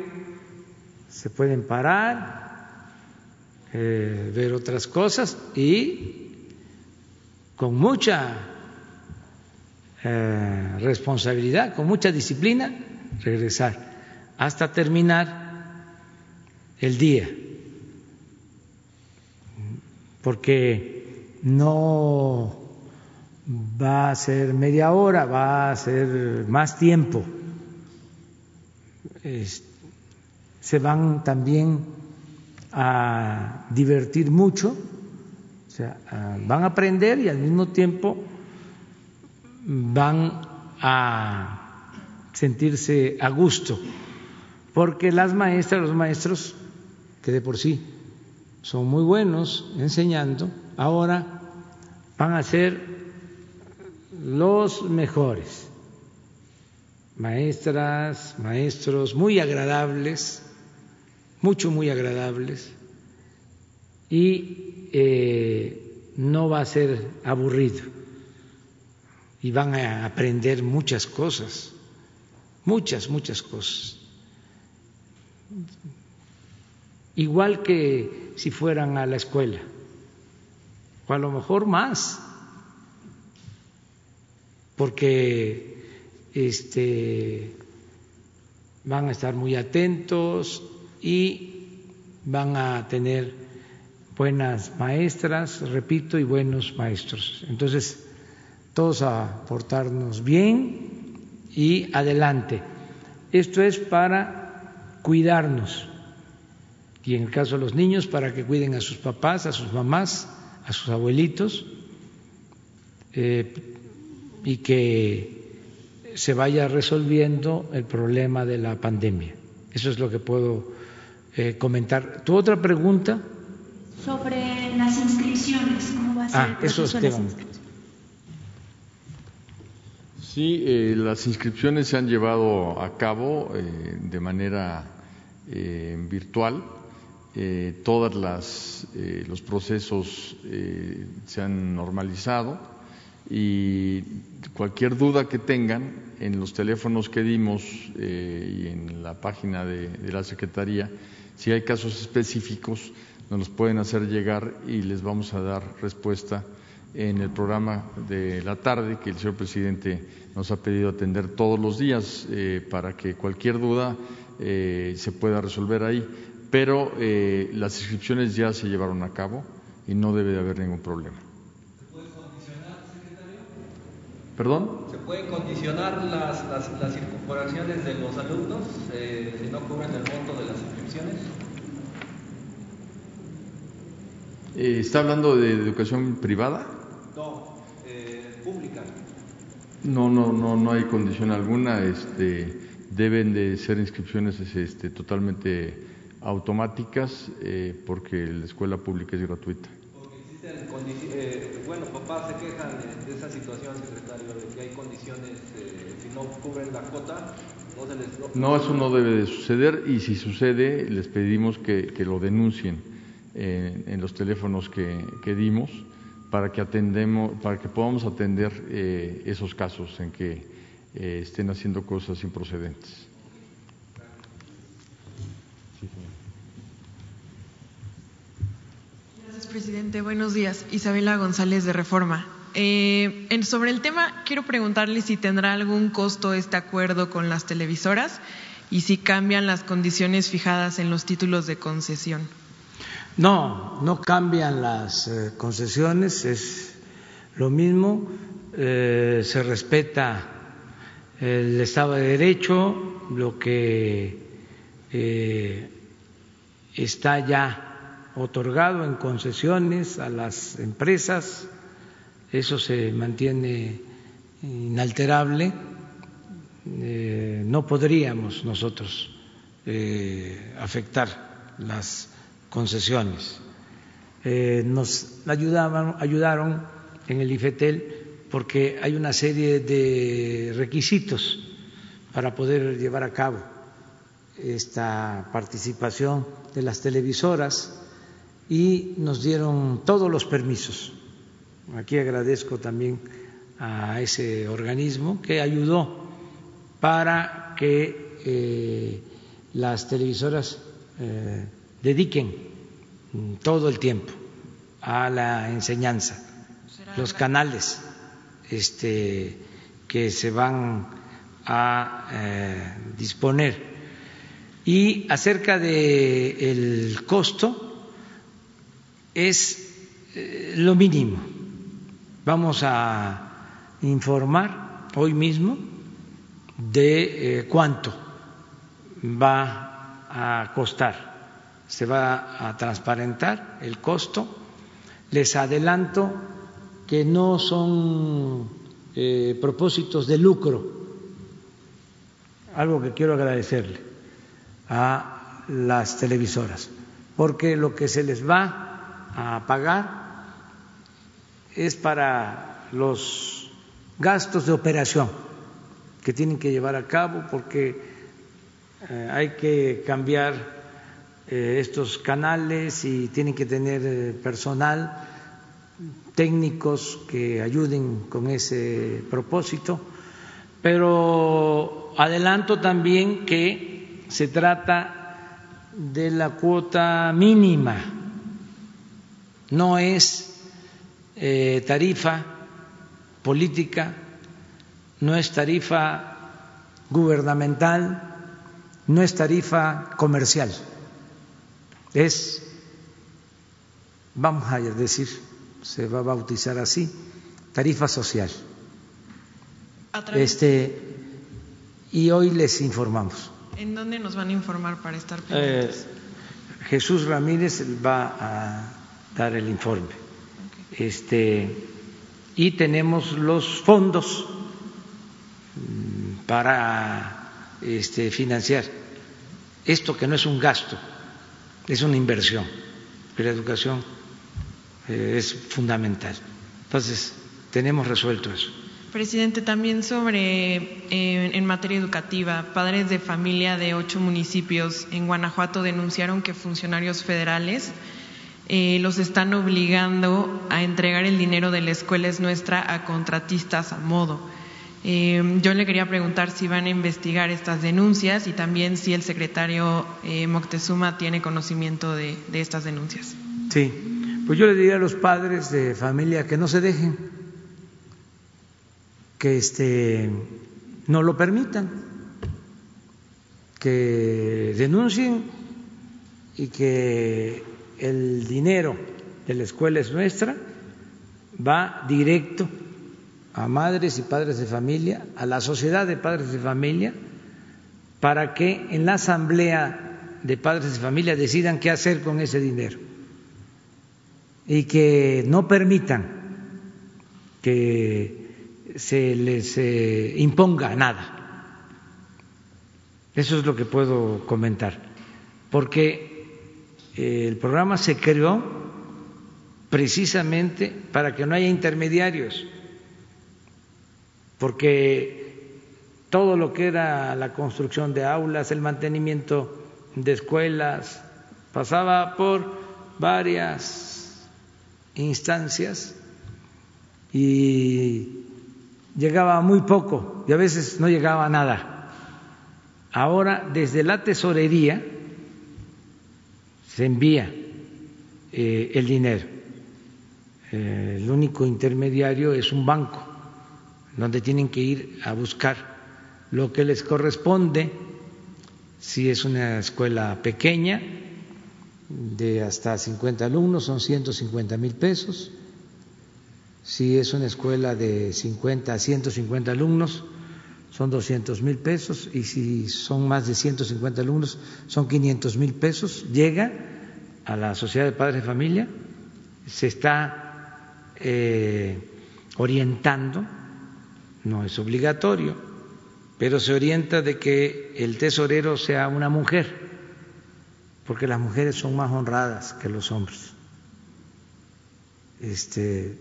se pueden parar eh, ver otras cosas y con mucha eh, responsabilidad, con mucha disciplina, regresar hasta terminar el día, porque no va a ser media hora, va a ser más tiempo. Se van también a divertir mucho, o sea, van a aprender y al mismo tiempo van a sentirse a gusto, porque las maestras, los maestros, que de por sí son muy buenos enseñando, ahora van a ser los mejores, maestras, maestros muy agradables, mucho, muy agradables, y eh, no va a ser aburrido, y van a aprender muchas cosas, muchas, muchas cosas. Igual que si fueran a la escuela, o a lo mejor más porque este, van a estar muy atentos y van a tener buenas maestras, repito, y buenos maestros. Entonces, todos a portarnos bien y adelante. Esto es para cuidarnos y en el caso de los niños para que cuiden a sus papás, a sus mamás, a sus abuelitos. Eh, y que se vaya resolviendo el problema de la pandemia. Eso es lo que puedo eh, comentar. ¿Tu otra pregunta? Sobre las inscripciones, ¿cómo va a ser ah, eso Sí, eh, las inscripciones se han llevado a cabo eh, de manera virtual. todos los procesos se han normalizado y cualquier duda que tengan en los teléfonos que dimos eh, y en la página de, la Secretaría, si hay casos específicos, nos los pueden hacer llegar y les vamos a dar respuesta en el programa de la tarde que el señor presidente nos ha pedido atender todos los días eh, para que cualquier duda eh, se pueda resolver ahí. Pero las inscripciones ya se llevaron a cabo y no debe de haber ningún problema. ¿Perdón? ¿Se pueden condicionar las, las, las incorporaciones de los alumnos eh, si no cubren el monto de las inscripciones? Eh, ¿Está hablando de educación privada? No, eh, pública. No, no, no, no hay condición alguna. Este, deben de ser inscripciones este, totalmente automáticas porque la escuela pública es gratuita. Eh, bueno, papás se quejan de esa situación, secretario, de que hay condiciones, eh, si no cubren la cuota, no se les... No, eso no debe de suceder y si sucede, les pedimos que, lo denuncien en los teléfonos que, dimos para que, atendemos, para que podamos atender eh, esos casos en que estén haciendo cosas improcedentes. Presidente. Buenos días. Isabela González de Reforma. Eh, sobre el tema, quiero preguntarle si tendrá algún costo este acuerdo con las televisoras y si cambian las condiciones fijadas en los títulos de concesión. No, no cambian las eh, concesiones, es lo mismo, eh, se respeta el Estado de Derecho, lo que está ya otorgado en concesiones a las empresas, eso se mantiene inalterable, eh, no podríamos nosotros eh, afectar las concesiones. Eh, nos ayudaron en el IFETEL porque hay una serie de requisitos para poder llevar a cabo esta participación de las televisoras y nos dieron todos los permisos. Aquí agradezco también a ese organismo que ayudó para que eh, las televisoras eh, dediquen mm, todo el tiempo a la enseñanza, los canales este, que se van a eh, disponer. Y acerca del el costo, es eh, lo mínimo. Vamos a informar hoy mismo de eh, cuánto va a costar. Se va a transparentar el costo. Les adelanto que no son eh, propósitos de lucro, algo que quiero agradecerle a las televisoras, porque lo que se les va a pagar es para los gastos de operación que tienen que llevar a cabo, porque eh, hay que cambiar eh, estos canales y tienen que tener personal técnicos que ayuden con ese propósito, pero adelanto también que se trata de la cuota mínima, no es eh, tarifa política, no es tarifa gubernamental, no es tarifa comercial, es, vamos a decir, se va a bautizar así, tarifa social. Este, y hoy les informamos. ¿En dónde nos van a informar para estar eh, Jesús Ramírez va a dar el informe. Este, y tenemos los fondos mm, para este, financiar esto que no es un gasto, es una inversión. La educación eh, es fundamental. Entonces, tenemos resuelto eso. Presidente, también sobre, eh, en materia educativa, padres de familia de ocho municipios en Guanajuato denunciaron que funcionarios federales eh, los están obligando a entregar el dinero de la escuela es nuestra a contratistas a modo. yo le quería preguntar si van a investigar estas denuncias y también si el secretario Moctezuma tiene conocimiento de, de estas denuncias. Sí, pues yo le diría a los padres de familia que no se dejen, que este, no lo permitan, que denuncien y que el dinero de la escuela es nuestra va directo a madres y padres de familia, a la sociedad de padres de familia, para que en la asamblea de padres de familia decidan qué hacer con ese dinero y que no permitan que se les eh, imponga nada. Eso es lo que puedo comentar, porque el programa se creó precisamente para que no haya intermediarios, porque todo lo que era la construcción de aulas, el mantenimiento de escuelas, pasaba por varias instancias y llegaba muy poco y a veces no llegaba nada. Ahora desde la tesorería se envía eh, el dinero. Eh, el único intermediario es un banco donde tienen que ir a buscar lo que les corresponde si es una escuela pequeña de hasta 50 alumnos son 150 mil pesos. Si es una escuela de 50 a 150 alumnos, son 200 mil pesos. Y si son más de 150 alumnos, son 500 mil pesos. Llega a la Sociedad de Padres de Familia, se está eh, orientando, no es obligatorio, pero se orienta de que el tesorero sea una mujer porque las mujeres son más honradas que los hombres. Este,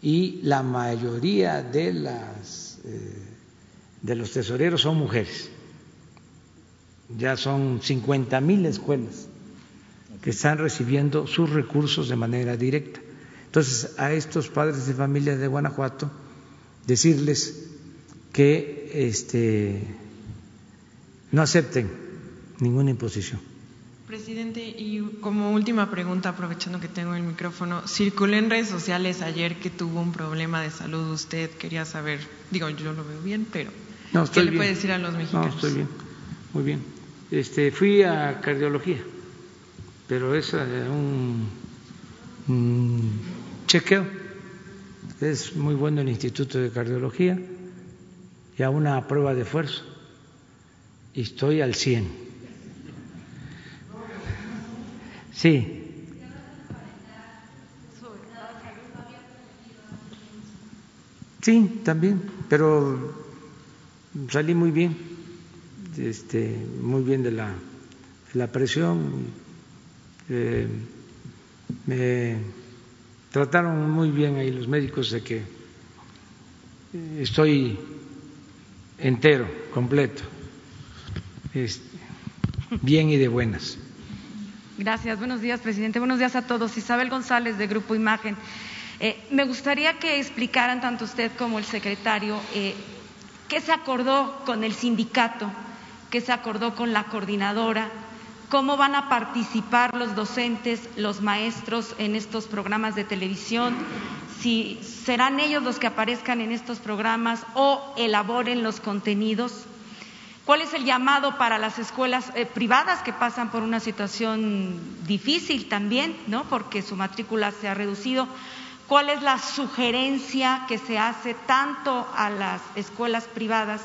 y la mayoría de, las, eh, de los tesoreros son mujeres. Ya son 50 mil escuelas que están recibiendo sus recursos de manera directa. Entonces, a estos padres de familia de Guanajuato, decirles que este, no acepten ninguna imposición Presidente, y como última pregunta, aprovechando que tengo el micrófono, circulé en redes sociales ayer que tuvo un problema de salud usted, quería saber, digo, yo lo veo bien, pero ¿qué le puede decir a los mexicanos? No, estoy bien, muy bien. Este, fui a cardiología, pero es eh, un, un chequeo, es muy bueno el Instituto de Cardiología, y a una prueba de esfuerzo, y estoy al 100 Sí. Sí, también, pero salí muy bien, este, muy bien de la, la presión. Eh, me trataron muy bien ahí los médicos de que estoy entero, completo, bien y de buenas. Gracias. Buenos días, presidente. Buenos días a todos. Isabel González, de Grupo Imagen. Eh, me gustaría que explicaran tanto usted como el secretario eh, qué se acordó con el sindicato, qué se acordó con la coordinadora, cómo van a participar los docentes, los maestros en estos programas de televisión, si serán ellos los que aparezcan en estos programas o elaboren los contenidos. ¿Cuál es el llamado para las escuelas eh, privadas que pasan por una situación difícil también, ¿no? porque su matrícula se ha reducido? ¿Cuál es la sugerencia que se hace tanto a las escuelas privadas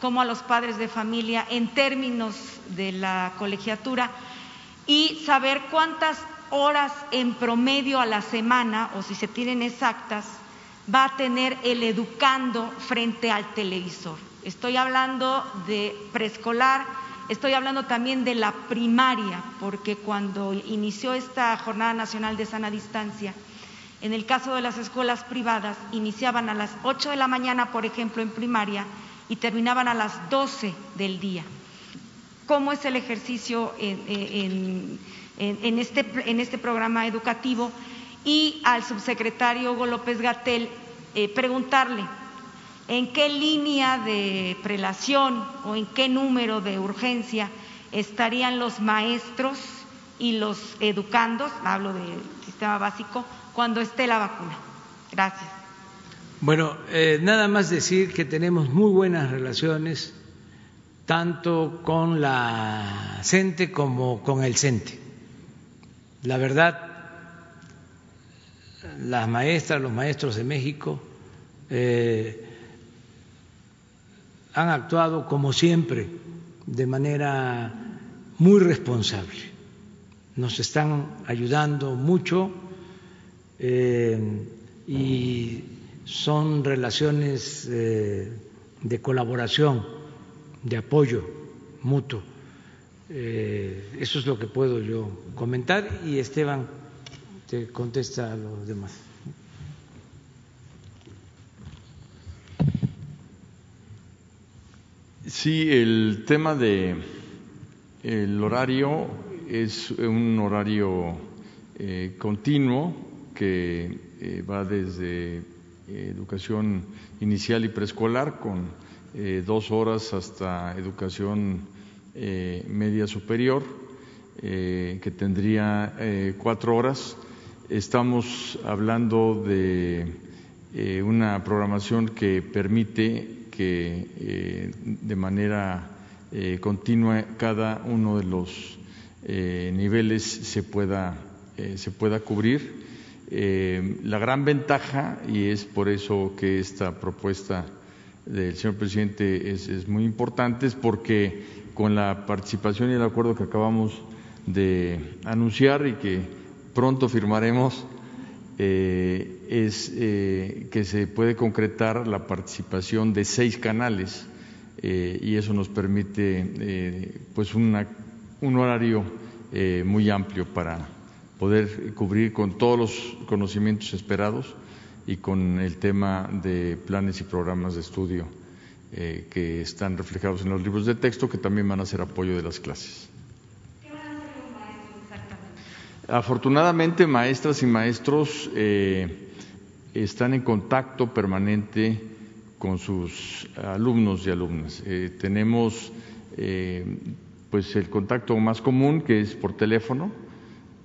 como a los padres de familia en términos de la colegiatura? Y saber cuántas horas en promedio a la semana, o si se tienen exactas, va a tener el educando frente al televisor estoy hablando de preescolar, estoy hablando también de la primaria, porque cuando inició esta Jornada Nacional de Sana Distancia, en el caso de las escuelas privadas, iniciaban a las 8 de la mañana, por ejemplo, en primaria, y terminaban a las 12 del día. ¿Cómo es el ejercicio en, este, en este, programa educativo? Y al subsecretario Hugo López Gatel eh, preguntarle, en qué línea de prelación o en qué número de urgencia estarían los maestros y los educandos, hablo del sistema básico, cuando esté la vacuna. Gracias. Bueno, eh, nada más decir que tenemos muy buenas relaciones tanto con la CENTE como con el CENTE. La verdad, las maestras, los maestros de México, eh, han actuado como siempre de manera muy responsable. Nos están ayudando mucho eh, y son relaciones eh, de colaboración, de apoyo mutuo. Eh, eso es lo que puedo yo comentar y Esteban te contesta a los demás. Sí, el tema de el horario es un horario continuo que eh, va desde eh, educación inicial y preescolar con dos horas hasta educación media superior que tendría cuatro horas. Estamos hablando de una programación que permite que eh, de manera eh, continua cada uno de los eh, niveles se pueda, se pueda cubrir. La gran ventaja, y es por eso que esta propuesta del señor presidente es, es muy importante, es porque con la participación y el acuerdo que acabamos de anunciar y que pronto firmaremos, eh, es eh, que se puede concretar la participación de seis canales eh, y eso nos permite pues un horario muy amplio para poder cubrir con todos los conocimientos esperados y con el tema de planes y programas de estudio que están reflejados en los libros de texto que también van a ser apoyo de las clases. Afortunadamente, maestras y maestros eh, están en contacto permanente con sus alumnos y alumnas. Eh, tenemos eh, pues el contacto más común que es por teléfono,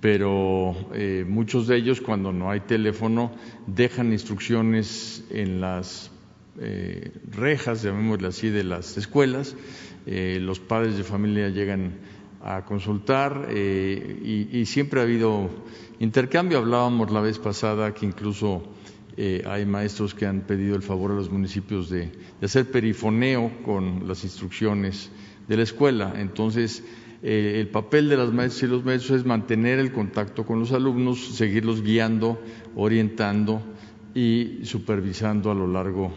pero eh, muchos de ellos cuando no hay teléfono dejan instrucciones en las eh, rejas, llamémosle así, de las escuelas. Eh, los padres de familia llegan a consultar y, y, siempre ha habido intercambio. Hablábamos la vez pasada que incluso hay maestros que han pedido el favor a los municipios de hacer perifoneo con las instrucciones de la escuela. Entonces, eh, el papel de las maestras y los maestros es mantener el contacto con los alumnos, seguirlos guiando, orientando y supervisando a lo largo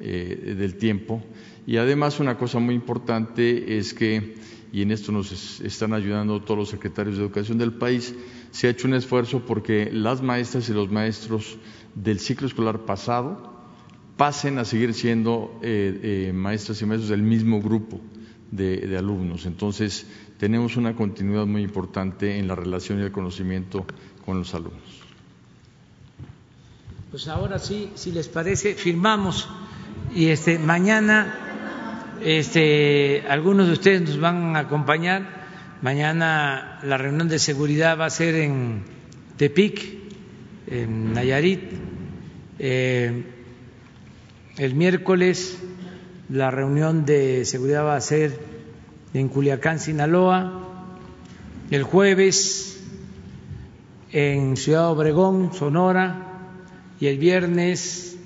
eh, del tiempo. Y además una cosa muy importante es que, y en esto nos están ayudando todos los secretarios de educación del país, se ha hecho un esfuerzo porque las maestras y los maestros del ciclo escolar pasado pasen a seguir siendo eh, maestras y maestros del mismo grupo de, alumnos. Entonces, tenemos una continuidad muy importante en la relación y el conocimiento con los alumnos. Pues ahora sí, si les parece, firmamos y este mañana este algunos de ustedes nos van a acompañar. Mañana la reunión de seguridad va a ser en Tepic, en Nayarit. Eh, el miércoles la reunión de seguridad va a ser en Culiacán, Sinaloa, el jueves en Ciudad Obregón, Sonora, y el viernes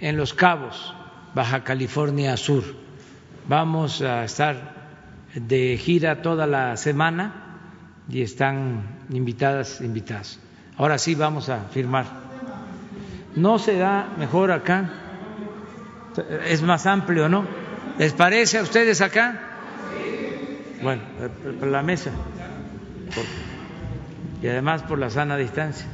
en Los Cabos, Baja California Sur. Vamos a estar de gira toda la semana y están invitadas, invitadas. Ahora sí vamos a firmar. ¿No se da mejor acá? es más amplio, ¿no? ¿Les parece a ustedes acá? Bueno, por la mesa. y además por la sana distancia.